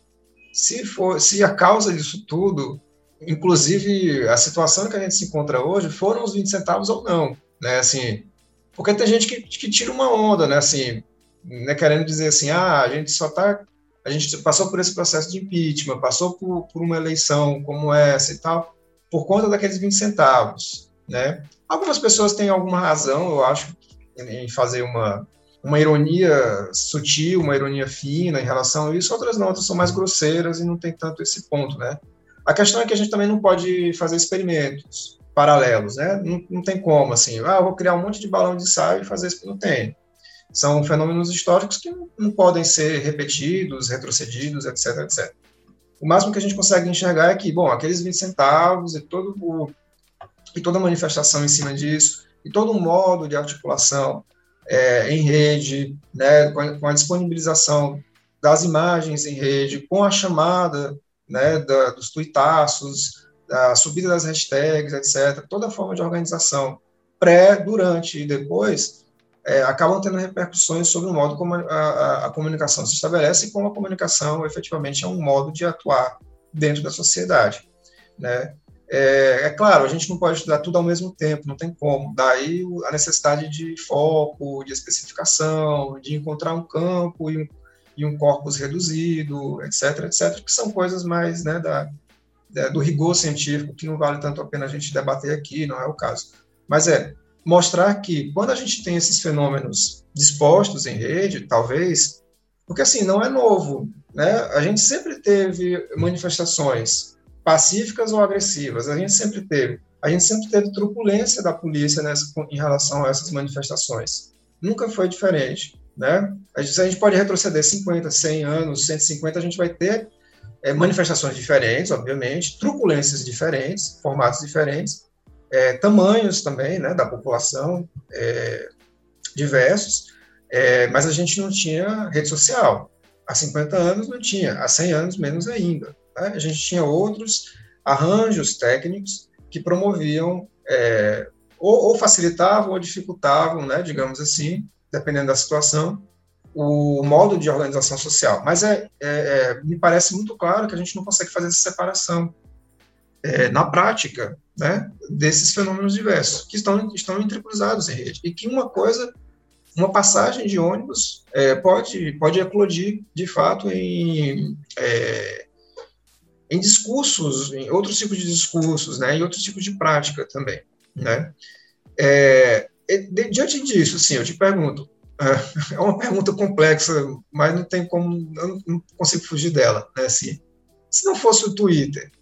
se for, se a causa disso tudo, inclusive a situação que a gente se encontra hoje, foram os 20 centavos ou não, né, assim, porque tem gente que, que tira uma onda, né, assim, né, querendo dizer assim, ah, a gente só está a gente passou por esse processo de impeachment, passou por, por uma eleição como essa e tal, por conta daqueles 20 centavos. Né? Algumas pessoas têm alguma razão, eu acho, em fazer uma, uma ironia sutil, uma ironia fina em relação a isso, outras não, outras são mais grosseiras e não tem tanto esse ponto, né? A questão é que a gente também não pode fazer experimentos paralelos, né? Não, não tem como, assim, ah, vou criar um monte de balão de ensaio e fazer isso, não tem. São fenômenos históricos que não, podem ser repetidos, retrocedidos, etc, etc. O máximo que a gente consegue enxergar é que, bom, aqueles 20 centavos e todo o e toda manifestação em cima disso, e todo um modo de articulação é, em rede, né, com a, com, a, disponibilização das imagens em rede, com a chamada né, da, dos tuitaços, da subida das hashtags, etc., toda forma de organização pré, durante e depois é, acabam tendo repercussões sobre o modo como a, a, a, comunicação se estabelece e como a comunicação efetivamente é um modo de atuar dentro da sociedade. Né? É, é, claro, a gente não pode estudar tudo ao mesmo tempo, não tem como. Daí a necessidade de foco, de especificação, de encontrar um campo e um, e um corpus reduzido, etc, etc, que são coisas mais né, da, da, do rigor científico, que não vale tanto a pena a gente debater aqui, não é o caso. Mas é mostrar que quando a gente tem esses fenômenos dispostos em rede, talvez, porque assim, não é novo, né? A gente sempre teve manifestações pacíficas ou agressivas. A gente sempre teve. A gente sempre teve truculência da polícia nessa, em relação a essas manifestações. Nunca foi diferente. Né? A gente, a gente pode retroceder 50, 100 anos, 150, a gente vai ter é, manifestações diferentes, obviamente, truculências diferentes, formatos diferentes, é, tamanhos também né, da população é, diversos, é, mas a gente não tinha rede social. Há 50 anos não tinha, há 100 anos menos ainda. Né? A gente tinha outros arranjos técnicos que promoviam é, ou, ou, facilitavam ou dificultavam, né, digamos assim, dependendo da situação, o modo de organização social. Mas é, é, é me parece muito claro que a gente não consegue fazer essa separação é, na prática né, desses fenômenos diversos, que estão, estão entrecruzados em rede. E que uma coisa, uma passagem de ônibus é, pode, pode eclodir, de fato, em é, em discursos, em outros tipos de discursos, né, em outros tipos de prática também, né. É, de, diante disso, assim, eu te pergunto, é uma pergunta complexa, mas não tem como, eu não consigo fugir dela, né, assim, se não fosse o Twitter,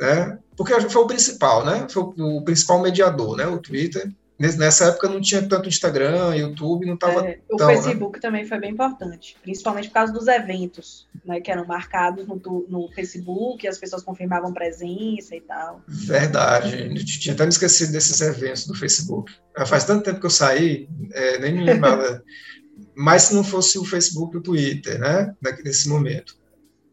né? Porque foi o principal, né? Foi o principal mediador, né? O Twitter. Nessa época não tinha tanto Instagram, YouTube, não estava é,
O
tão, né?
Facebook né? também foi bem importante, principalmente por causa dos eventos, né, que eram marcados no, no Facebook, as pessoas confirmavam presença e tal.
Verdade, tinha até me esquecido desses eventos do Facebook. Faz tanto tempo que eu saí, é, nem me lembrava. Mas se não fosse o Facebook e o Twitter, né, nesse momento,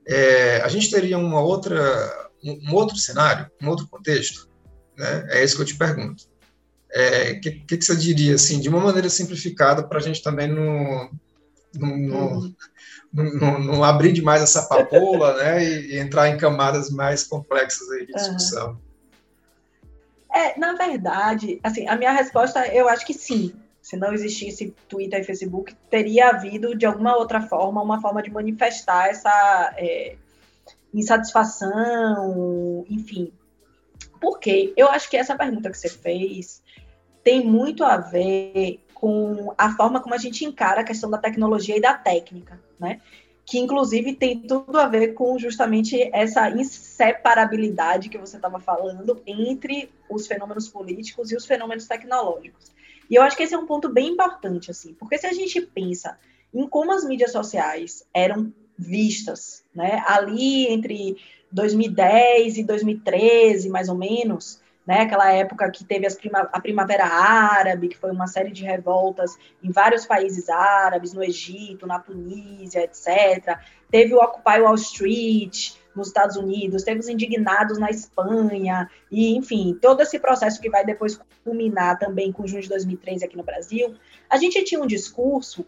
é, a gente teria uma outra, um outro cenário, um outro contexto, né? É isso que eu te pergunto. O é, que, que, que, você diria, assim, de uma maneira simplificada, para a gente também não, não, não, não, não, abrir demais essa papoula, né, e, e, entrar em camadas mais complexas aí de discussão?
É, na verdade, assim, a minha resposta, eu acho que sim. Se não existisse Twitter e Facebook, teria havido, de alguma outra forma, uma forma de manifestar essa é, insatisfação, enfim. Por quê? Eu acho que essa pergunta que você fez tem muito a ver com a forma como a gente encara a questão da tecnologia e da técnica, né? Que inclusive tem tudo a ver com justamente essa inseparabilidade que você estava falando entre os fenômenos políticos e os fenômenos tecnológicos. E eu acho que esse é um ponto bem importante, assim, porque se a gente pensa em como as mídias sociais eram vistas, né, ali entre 2010 e 2013, mais ou menos, né? Aquela época que teve prima, a Primavera Árabe, que foi uma série de revoltas em vários países árabes, no Egito, na Tunísia, etc. Teve o Occupy Wall Street nos Estados Unidos, teve os indignados na Espanha, e enfim, todo esse processo que vai depois culminar também com junho de 2013 aqui no Brasil. A gente tinha um discurso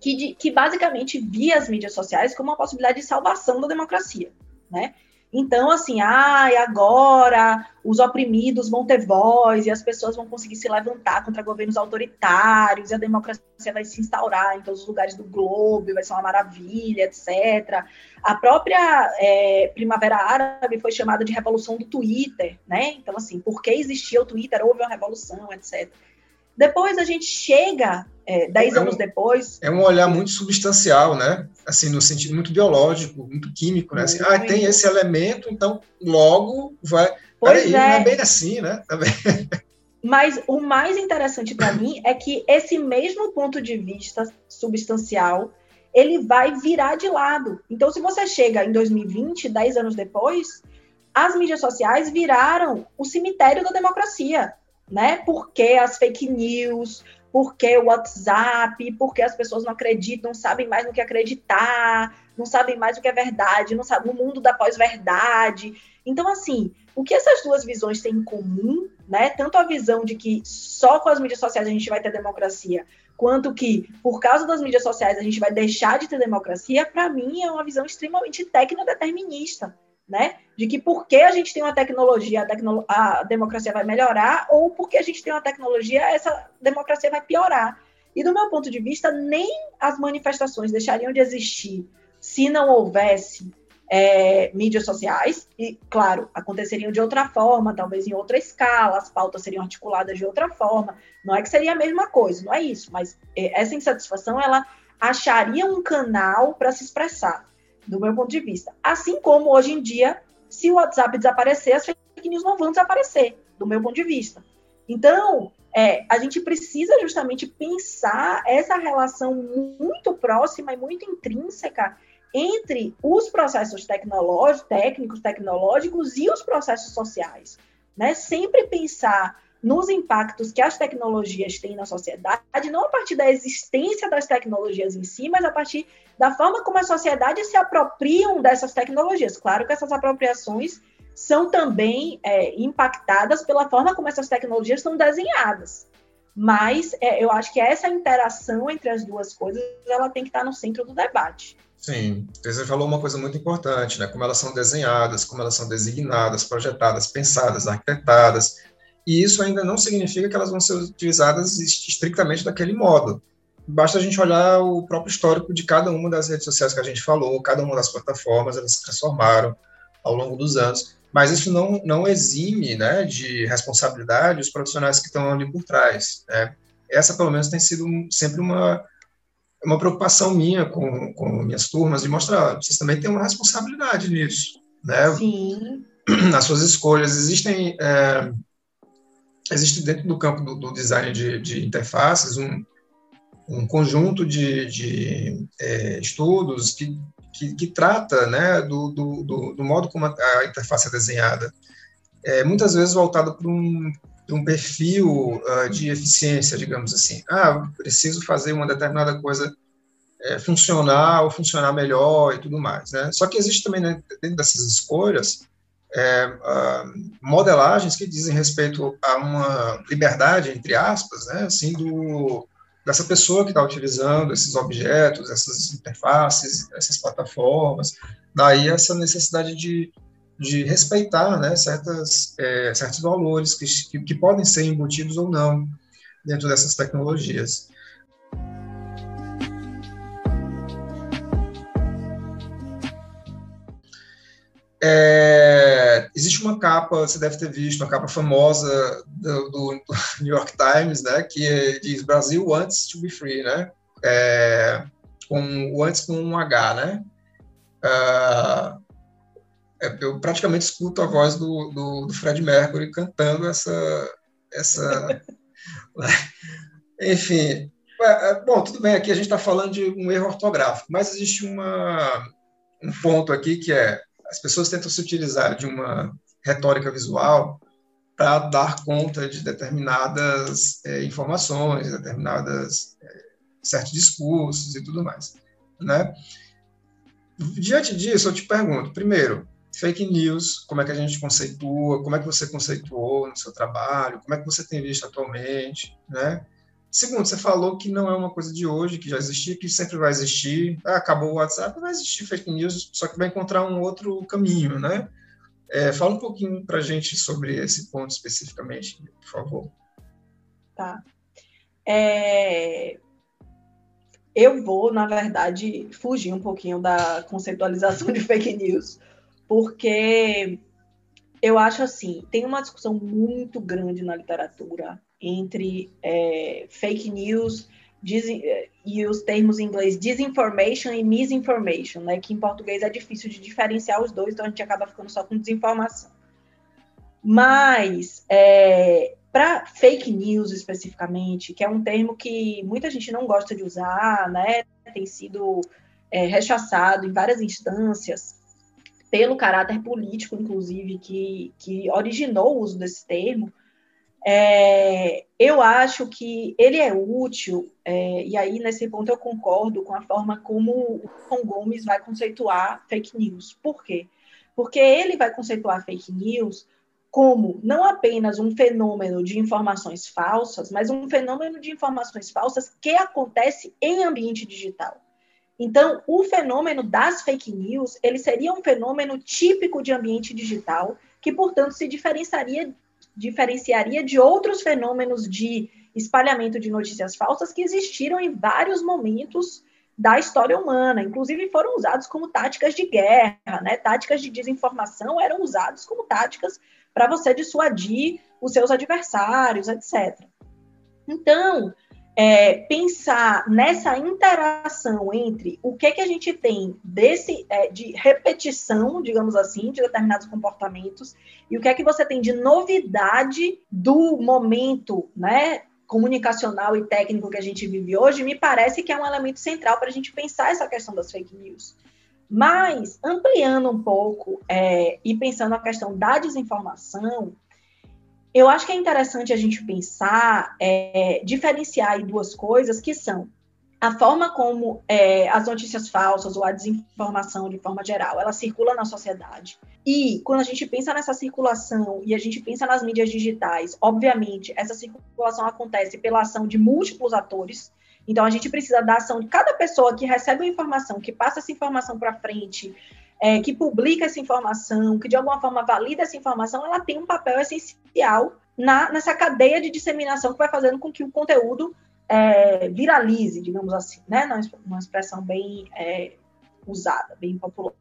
que, que basicamente via as mídias sociais como uma possibilidade de salvação da democracia, né? Então, assim, ah, agora os oprimidos vão ter voz e as pessoas vão conseguir se levantar contra governos autoritários e a democracia vai se instaurar em todos os lugares do globo, vai ser uma maravilha, etc. A própria é, Primavera Árabe foi chamada de revolução do Twitter, né? Então, assim, porque existia o Twitter, houve uma revolução, etc. Depois a gente chega, é, dez é um, anos depois.
É um olhar muito substancial, né? Assim, no sentido muito biológico, muito químico, né? Assim, ah, tem esse elemento, então logo vai.
Pois Peraí, é. não
é bem assim, né? Também.
Mas o mais interessante para mim é que esse mesmo ponto de vista substancial ele vai virar de lado. Então, se você chega em 2020, dez anos depois, as mídias sociais viraram o cemitério da democracia né? Porque as fake news, porque o WhatsApp, porque as pessoas não acreditam, não sabem mais no que acreditar, não sabem mais o que é verdade, não sabem o mundo da pós-verdade. Então, assim, o que essas duas visões têm em comum, né? Tanto a visão de que só com as mídias sociais a gente vai ter democracia, quanto que por causa das mídias sociais a gente vai deixar de ter democracia, para mim é uma visão extremamente tecno-determinista né? De que porque a gente tem uma tecnologia, a, tecno a democracia vai melhorar, ou porque a gente tem uma tecnologia, essa democracia vai piorar. E do meu ponto de vista, nem as manifestações deixariam de existir se não houvesse é, mídias sociais, e, claro, aconteceriam de outra forma, talvez em outra escala, as pautas seriam articuladas de outra forma. Não é que seria a mesma coisa, não é isso, mas é, essa insatisfação, ela acharia um canal para se expressar do meu ponto de vista. Assim como hoje em dia, se o WhatsApp desaparecer, as fake news não vão desaparecer, do meu ponto de vista. Então, é, a gente precisa justamente pensar essa relação muito próxima e muito intrínseca entre os processos tecnológicos, técnicos, tecnológicos e os processos sociais. Né? Sempre pensar nos impactos que as tecnologias têm na sociedade, não a partir da existência das tecnologias em si, mas a partir da forma como a sociedade se apropriam dessas tecnologias. Claro que essas apropriações são também é, impactadas pela forma como essas tecnologias são desenhadas. Mas é, eu acho que essa interação entre as duas coisas ela tem que estar no centro do debate.
Sim, você falou uma coisa muito importante, né? Como elas são desenhadas, como elas são designadas, projetadas, pensadas, arquitetadas, e isso ainda não significa que elas vão ser utilizadas estritamente daquele modo. Basta a gente olhar o próprio histórico de cada uma das redes sociais que a gente falou, cada uma das plataformas, elas se transformaram ao longo dos anos. Mas isso não, não exime né, de responsabilidade os profissionais que estão ali por trás. Né? Essa, pelo menos, tem sido sempre uma, uma preocupação minha com, com minhas turmas, de mostrar, vocês também têm uma responsabilidade nisso. Né?
Sim
nas suas escolhas. Existem, é, existe dentro do campo do, do design de, de interfaces um, um conjunto de, de é, estudos que, que, que, trata né, do, do, do, modo como a, interface é desenhada. É, muitas vezes voltado para um, um perfil uh, de eficiência, digamos assim. Ah, preciso fazer uma determinada coisa é, funcionar ou funcionar melhor e tudo mais. Né? Só que existe também né, dentro dessas escolhas é, uh, modelagens que dizem respeito a uma liberdade, entre aspas, né, assim, do, dessa pessoa que está utilizando esses objetos, essas interfaces, essas plataformas. Daí essa necessidade de, de respeitar né, certas, é, certos valores que, que, que podem ser embutidos ou não dentro dessas tecnologias. É, existe uma capa, você deve ter visto, uma capa famosa do, do, New York Times, né, que é, diz Brasil wants to be free, né, é, com o antes com um H, né. Uh, eu praticamente escuto a voz do, do, do Fred Mercury cantando essa, essa, enfim. É, bom, tudo bem. Aqui a gente está falando de um erro ortográfico, mas existe uma, um ponto aqui que é as pessoas tentam se utilizar de uma retórica visual para dar conta de determinadas é, informações, determinadas é, certos discursos e tudo mais, né? Diante disso, eu te pergunto, primeiro, fake news, como é que a gente conceitua, como é que você conceituou no seu trabalho, como é que você tem visto atualmente, né? Segundo, você falou que não é uma coisa de hoje, que já existia, que sempre vai existir. Ah, acabou o WhatsApp, vai existir fake news, só que vai encontrar um outro caminho, né? É, fala um pouquinho para a gente sobre esse ponto especificamente, por favor.
Tá. É... Eu vou, na verdade, fugir um pouquinho da conceitualização de fake news, porque eu acho assim, tem uma discussão muito grande na literatura entre é, fake news é, e os termos em inglês disinformation e misinformation, né? Que em português é difícil de diferenciar os dois, então a gente acaba ficando só com desinformação. Mas é, para fake news especificamente, que é um termo que muita gente não gosta de usar, né? Tem sido é, rechaçado em várias instâncias pelo caráter político, inclusive, que, que originou o uso desse termo. É, eu acho que ele é útil, é, e aí nesse ponto eu concordo com a forma como o Tom Gomes vai conceituar fake news. Por quê? Porque ele vai conceituar fake news como não apenas um fenômeno de informações falsas, mas um fenômeno de informações falsas que acontece em ambiente digital. Então, o fenômeno das fake news, ele seria um fenômeno típico de ambiente digital, que, portanto, se diferenciaria diferenciaria de outros fenômenos de espalhamento de notícias falsas que existiram em vários momentos da história humana, inclusive foram usados como táticas de guerra, né? Táticas de desinformação eram usados como táticas para você dissuadir os seus adversários, etc. Então, é, pensar nessa interação entre o que, que a gente tem desse é, de repetição, digamos assim, de determinados comportamentos e o que é que você tem de novidade do momento, né, comunicacional e técnico que a gente vive hoje, me parece que é um elemento central para a gente pensar essa questão das fake news. Mas, ampliando um pouco é, e pensando a questão da desinformação, eu acho que é interessante a gente pensar, é, diferenciar duas coisas que são a forma como é, as notícias falsas ou a desinformação de forma geral, ela circula na sociedade. E quando a gente pensa nessa circulação e a gente pensa nas mídias digitais, obviamente, essa circulação acontece pela ação de múltiplos atores. Então, a gente precisa da ação de cada pessoa que recebe a informação, que passa essa informação para frente, é, que publica essa informação, que de alguma forma valida essa informação, ela tem um papel essencial na, nessa cadeia de disseminação que vai fazendo com que o conteúdo é, viralize, digamos assim, né? Uma expressão bem é, usada, bem popular.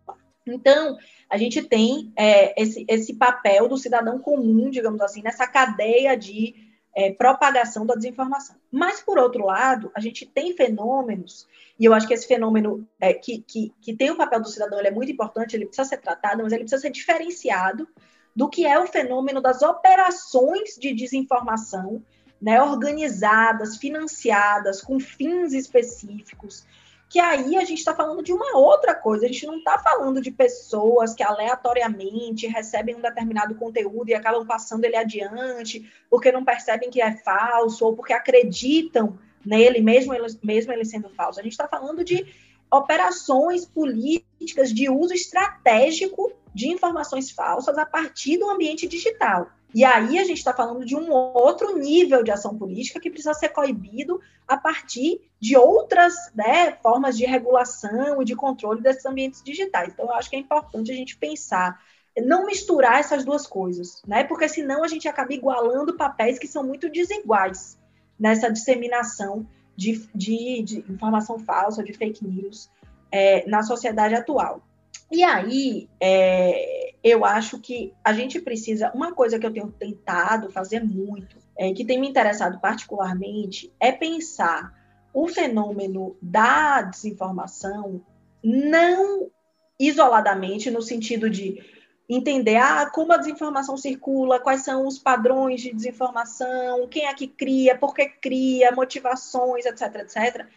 Então, a gente tem é, esse, esse papel do cidadão comum, digamos assim, nessa cadeia de é, propagação da desinformação. Mas, por outro lado, a gente tem fenômenos, e eu acho que esse fenômeno é, que, que, que tem o papel do cidadão ele é muito importante, ele precisa ser tratado, mas ele precisa ser diferenciado do que é o fenômeno das operações de desinformação, né, organizadas, financiadas, com fins específicos, que aí a gente está falando de uma outra coisa, a gente não está falando de pessoas que aleatoriamente recebem um determinado conteúdo e acabam passando ele adiante, porque não percebem que é falso, ou porque acreditam nele, mesmo ele, mesmo ele sendo falso. A gente está falando de operações políticas de uso estratégico de informações falsas a partir do ambiente digital. E aí a gente está falando de um outro nível de ação política que precisa ser coibido a partir de outras né, formas de regulação e de controle desses ambientes digitais. Então, eu acho que é importante a gente pensar, não misturar essas duas coisas, né? Porque senão a gente acaba igualando papéis que são muito desiguais nessa disseminação de, de, de informação falsa, de fake news é, na sociedade atual. E aí, é, eu acho que a gente precisa. Uma coisa que eu tenho tentado fazer muito, é, que tem me interessado particularmente, é pensar o fenômeno da desinformação não isoladamente, no sentido de entender ah, como a desinformação circula, quais são os padrões de desinformação, quem é que cria, por que cria, motivações, etc, etc.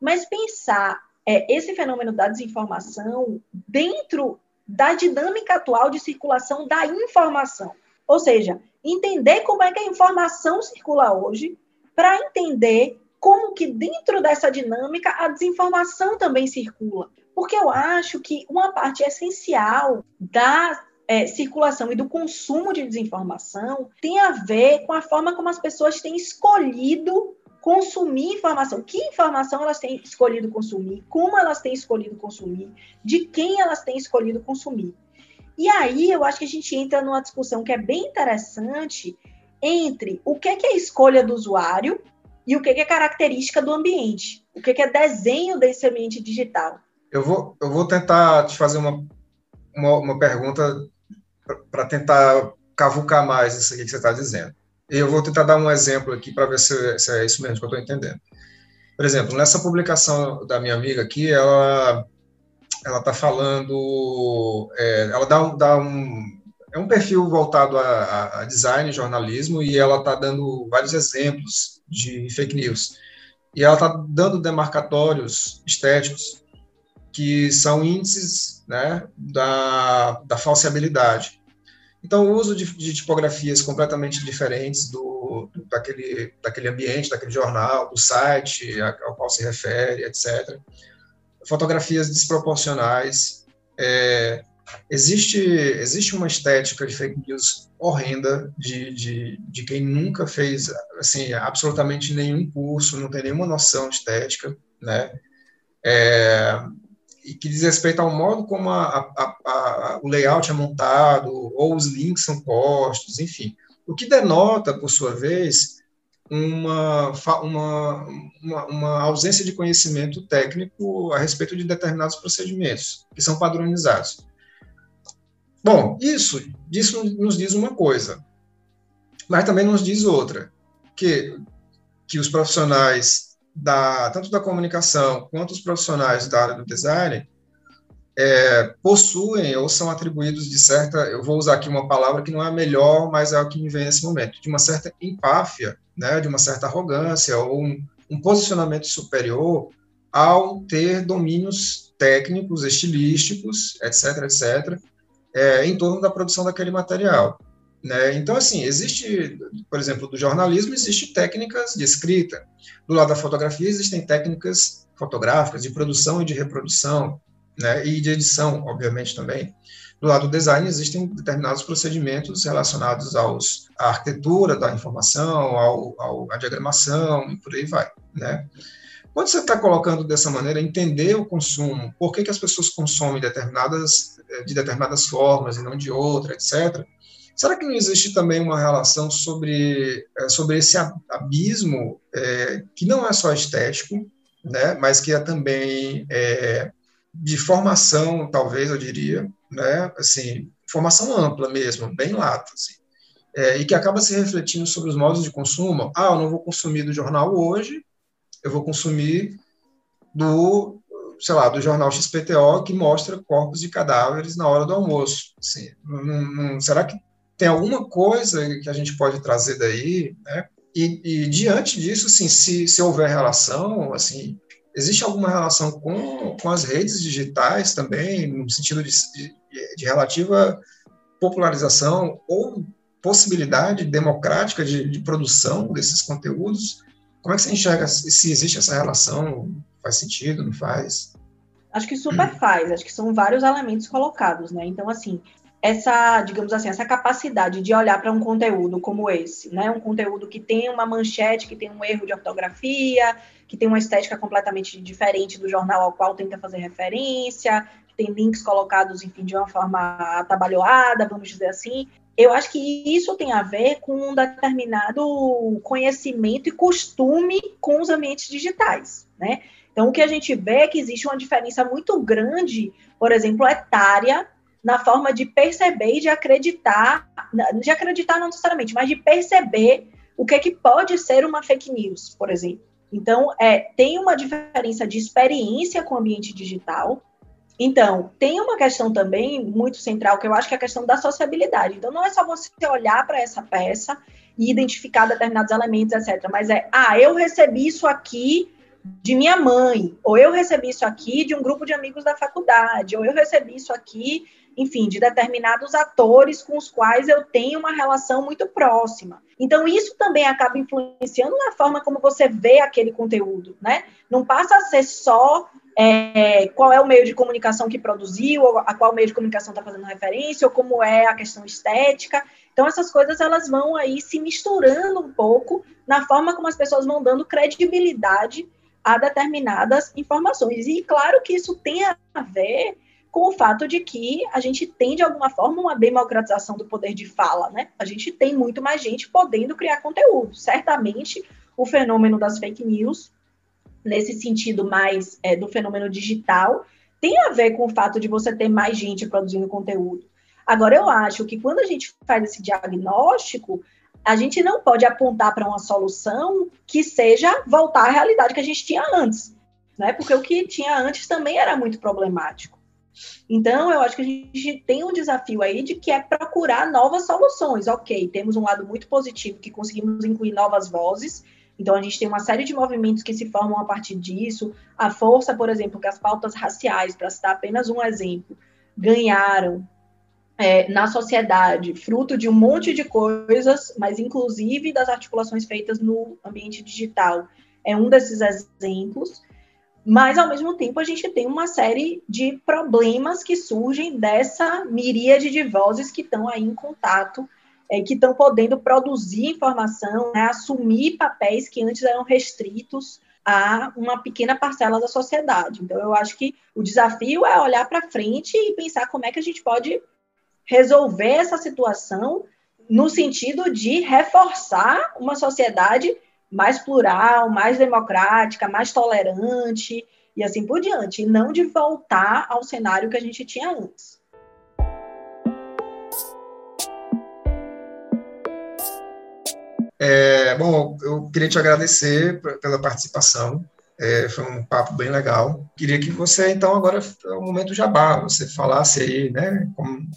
Mas pensar é, esse fenômeno da desinformação dentro da dinâmica atual de circulação da informação. Ou seja, entender como é que a informação circula hoje, para entender como que dentro dessa dinâmica a desinformação também circula. Porque eu acho que uma parte essencial da é, circulação e do consumo de desinformação tem a ver com a forma como as pessoas têm escolhido consumir informação. Que informação elas têm escolhido consumir? Como elas têm escolhido consumir? De quem elas têm escolhido consumir? E aí eu acho que a gente entra numa discussão que é bem interessante entre o que é, que é escolha do usuário e o que é, que é característica do ambiente. O que é, que é desenho desse ambiente digital.
Eu vou, eu vou tentar te fazer uma, uma, uma pergunta para tentar cavucar mais isso aqui que você está dizendo. Eu vou tentar dar um exemplo aqui para ver se, se, é isso mesmo que eu estou entendendo. Por exemplo, nessa publicação da minha amiga aqui, ela ela está falando, é, ela dá um, dá um é um perfil voltado a, a design, jornalismo, e ela está dando vários exemplos de fake news. E ela está dando demarcatórios estéticos que são índices né, da, da falseabilidade. Então, o uso de, de tipografias completamente diferentes do, do, daquele, daquele ambiente, daquele jornal, do site ao qual se refere, etc. Fotografias desproporcionais. É, existe, existe uma estética de fake news horrenda de, de, de quem nunca fez assim, absolutamente nenhum curso, não tem nenhuma noção estética, né? É, que diz respeito ao modo como a, a, a, o layout é montado, ou os links são postos, enfim. O que denota, por sua vez, uma, uma, uma, uma, ausência de conhecimento técnico a respeito de determinados procedimentos, que são padronizados. Bom, isso, isso nos diz uma coisa, mas também nos diz outra, que, que os profissionais da, tanto da comunicação quanto os profissionais da área do design é, possuem ou são atribuídos de certa, eu vou usar aqui uma palavra que não é a melhor, mas é o que me vem nesse momento, de uma certa empáfia, né, de uma certa arrogância ou um, um posicionamento superior ao ter domínios técnicos, estilísticos, etc., etc., é, em torno da produção daquele material. Né? Então, assim, existe, por exemplo, do jornalismo, existe técnicas de escrita. Do lado da fotografia, existem técnicas fotográficas de produção e de reprodução, né? e de edição, obviamente, também. Do lado do design, existem determinados procedimentos relacionados aos, à arquitetura da informação, ao, ao, à diagramação, e por aí vai, né? Quando você está colocando dessa maneira, entender o consumo, por que, que as pessoas consomem determinadas, de determinadas formas e não de outra, etc., Será que não existe também uma relação sobre, é, sobre esse abismo é, que não é só estético, né, mas que é também é, de formação, talvez eu diria, né, assim, formação ampla mesmo, bem lata, assim, é, e que acaba se refletindo sobre os modos de consumo. Ah, eu não vou consumir do jornal hoje, eu vou consumir do, sei lá, do jornal XPTO que mostra corpos de cadáveres na hora do almoço. Assim, não, não, será que tem alguma coisa que a gente pode trazer daí, né? E, e diante disso, assim, se, se houver relação, assim, existe alguma relação com, com as redes digitais também, no sentido de, de, de relativa popularização ou possibilidade democrática de, de, produção desses conteúdos? Como é que você enxerga se existe essa relação? Faz sentido, não faz?
Acho que super faz, acho que são vários elementos colocados, né? Então, assim, essa, digamos assim, essa capacidade de olhar para um conteúdo como esse, né? Um conteúdo que tem uma manchete, que tem um erro de ortografia, que tem uma estética completamente diferente do jornal ao qual tenta fazer referência, que tem links colocados, enfim, de uma forma atabalhoada, vamos dizer assim. Eu acho que isso tem a ver com um determinado conhecimento e costume com os ambientes digitais, né? Então, o que a gente vê é que existe uma diferença muito grande, por exemplo, etária, na forma de perceber e de acreditar, de acreditar não necessariamente, mas de perceber o que, é que pode ser uma fake news, por exemplo. Então, é, tem uma diferença de experiência com o ambiente digital. Então, tem uma questão também muito central, que eu acho que é a questão da sociabilidade. Então, não é só você olhar para essa peça e identificar determinados elementos, etc. Mas é, ah, eu recebi isso aqui de minha mãe, ou eu recebi isso aqui de um grupo de amigos da faculdade, ou eu recebi isso aqui enfim, de determinados atores com os quais eu tenho uma relação muito próxima. Então, isso também acaba influenciando na forma como você vê aquele conteúdo, né? Não passa a ser só é, qual é o meio de comunicação que produziu, a qual meio de comunicação está fazendo referência, ou como é a questão estética. Então, essas coisas elas vão aí se misturando um pouco na forma como as pessoas vão dando credibilidade a determinadas informações. E claro que isso tem a ver com o fato de que a gente tem, de alguma forma, uma democratização do poder de fala, né? A gente tem muito mais gente podendo criar conteúdo. Certamente, o fenômeno das fake news, nesse sentido mais é, do fenômeno digital, tem a ver com o fato de você ter mais gente produzindo conteúdo. Agora, eu acho que quando a gente faz esse diagnóstico, a gente não pode apontar para uma solução que seja voltar à realidade que a gente tinha antes, né? Porque o que tinha antes também era muito problemático. Então, eu acho que a gente tem um desafio aí de que é procurar novas soluções. Ok, temos um lado muito positivo que conseguimos incluir novas vozes. Então, a gente tem uma série de movimentos que se formam a partir disso. A força, por exemplo, que as pautas raciais, para citar apenas um exemplo, ganharam é, na sociedade, fruto de um monte de coisas, mas inclusive das articulações feitas no ambiente digital. É um desses exemplos. Mas, ao mesmo tempo, a gente tem uma série de problemas que surgem dessa miríade de vozes que estão aí em contato, é, que estão podendo produzir informação, né, assumir papéis que antes eram restritos a uma pequena parcela da sociedade. Então, eu acho que o desafio é olhar para frente e pensar como é que a gente pode resolver essa situação no sentido de reforçar uma sociedade mais plural, mais democrática, mais tolerante e assim por diante, e não de voltar ao cenário que a gente tinha antes.
É, bom, eu queria te agradecer pela participação. É, foi um papo bem legal. Queria que você, então, agora é o momento jabá, você falasse aí, né, como,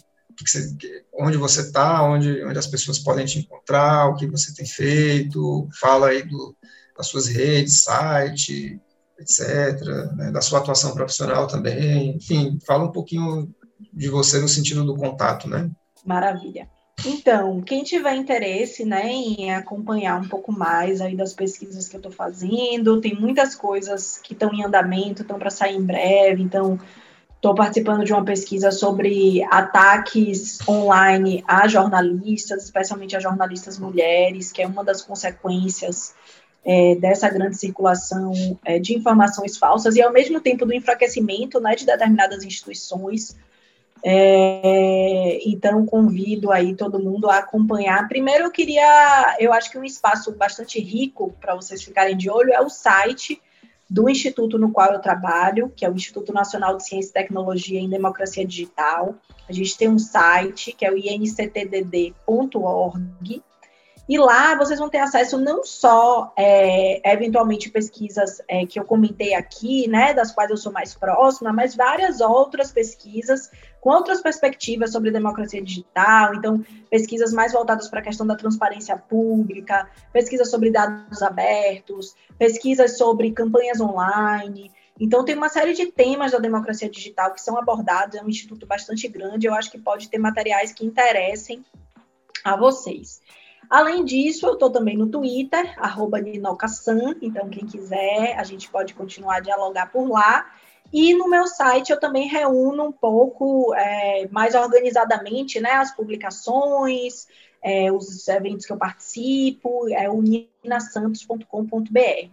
que você, onde você está, onde, onde as pessoas podem te encontrar, o que você tem feito, fala aí do, das suas redes, site, etc., né, da sua atuação profissional também, enfim, fala um pouquinho de você no sentido do contato, né?
Maravilha. Então, quem tiver interesse, né, em acompanhar um pouco mais aí das pesquisas que eu estou fazendo, tem muitas coisas que estão em andamento, estão para sair em breve, então Estou participando de uma pesquisa sobre ataques online a jornalistas, especialmente a jornalistas mulheres, que é uma das consequências é, dessa grande circulação é, de informações falsas e, ao mesmo tempo, do enfraquecimento né, de determinadas instituições. É, então, convido aí todo mundo a acompanhar. Primeiro, eu queria, eu acho que um espaço bastante rico para vocês ficarem de olho é o site do instituto no qual eu trabalho, que é o Instituto Nacional de Ciência e Tecnologia em Democracia Digital. A gente tem um site, que é o inctdd.org, e lá vocês vão ter acesso não só, é, eventualmente, pesquisas é, que eu comentei aqui, né, das quais eu sou mais próxima, mas várias outras pesquisas com outras perspectivas sobre democracia digital, então pesquisas mais voltadas para a questão da transparência pública, pesquisas sobre dados abertos, pesquisas sobre campanhas online. Então tem uma série de temas da democracia digital que são abordados, é um instituto bastante grande, eu acho que pode ter materiais que interessem a vocês. Além disso, eu estou também no Twitter, arroba então quem quiser, a gente pode continuar a dialogar por lá. E no meu site eu também reúno um pouco é, mais organizadamente né, as publicações, é, os eventos que eu participo, é o ninasantos.com.br.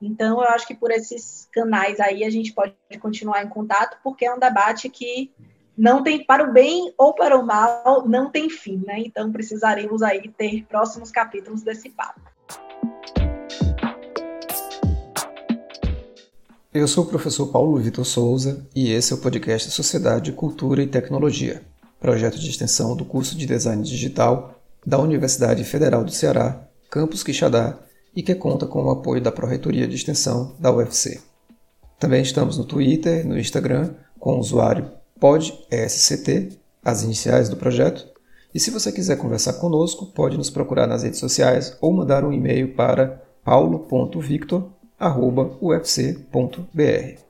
Então, eu acho que por esses canais aí a gente pode continuar em contato, porque é um debate que não tem, para o bem ou para o mal, não tem fim, né? Então precisaremos aí ter próximos capítulos desse papo.
Eu sou o professor Paulo Vitor Souza e esse é o podcast Sociedade, Cultura e Tecnologia, projeto de extensão do curso de Design Digital da Universidade Federal do Ceará, Campus Quixadá, e que conta com o apoio da Pró-Reitoria de Extensão da UFC. Também estamos no Twitter, no Instagram, com o usuário PodSCT, as iniciais do projeto. E se você quiser conversar conosco, pode nos procurar nas redes sociais ou mandar um e-mail para paulo.victor.ufc.br.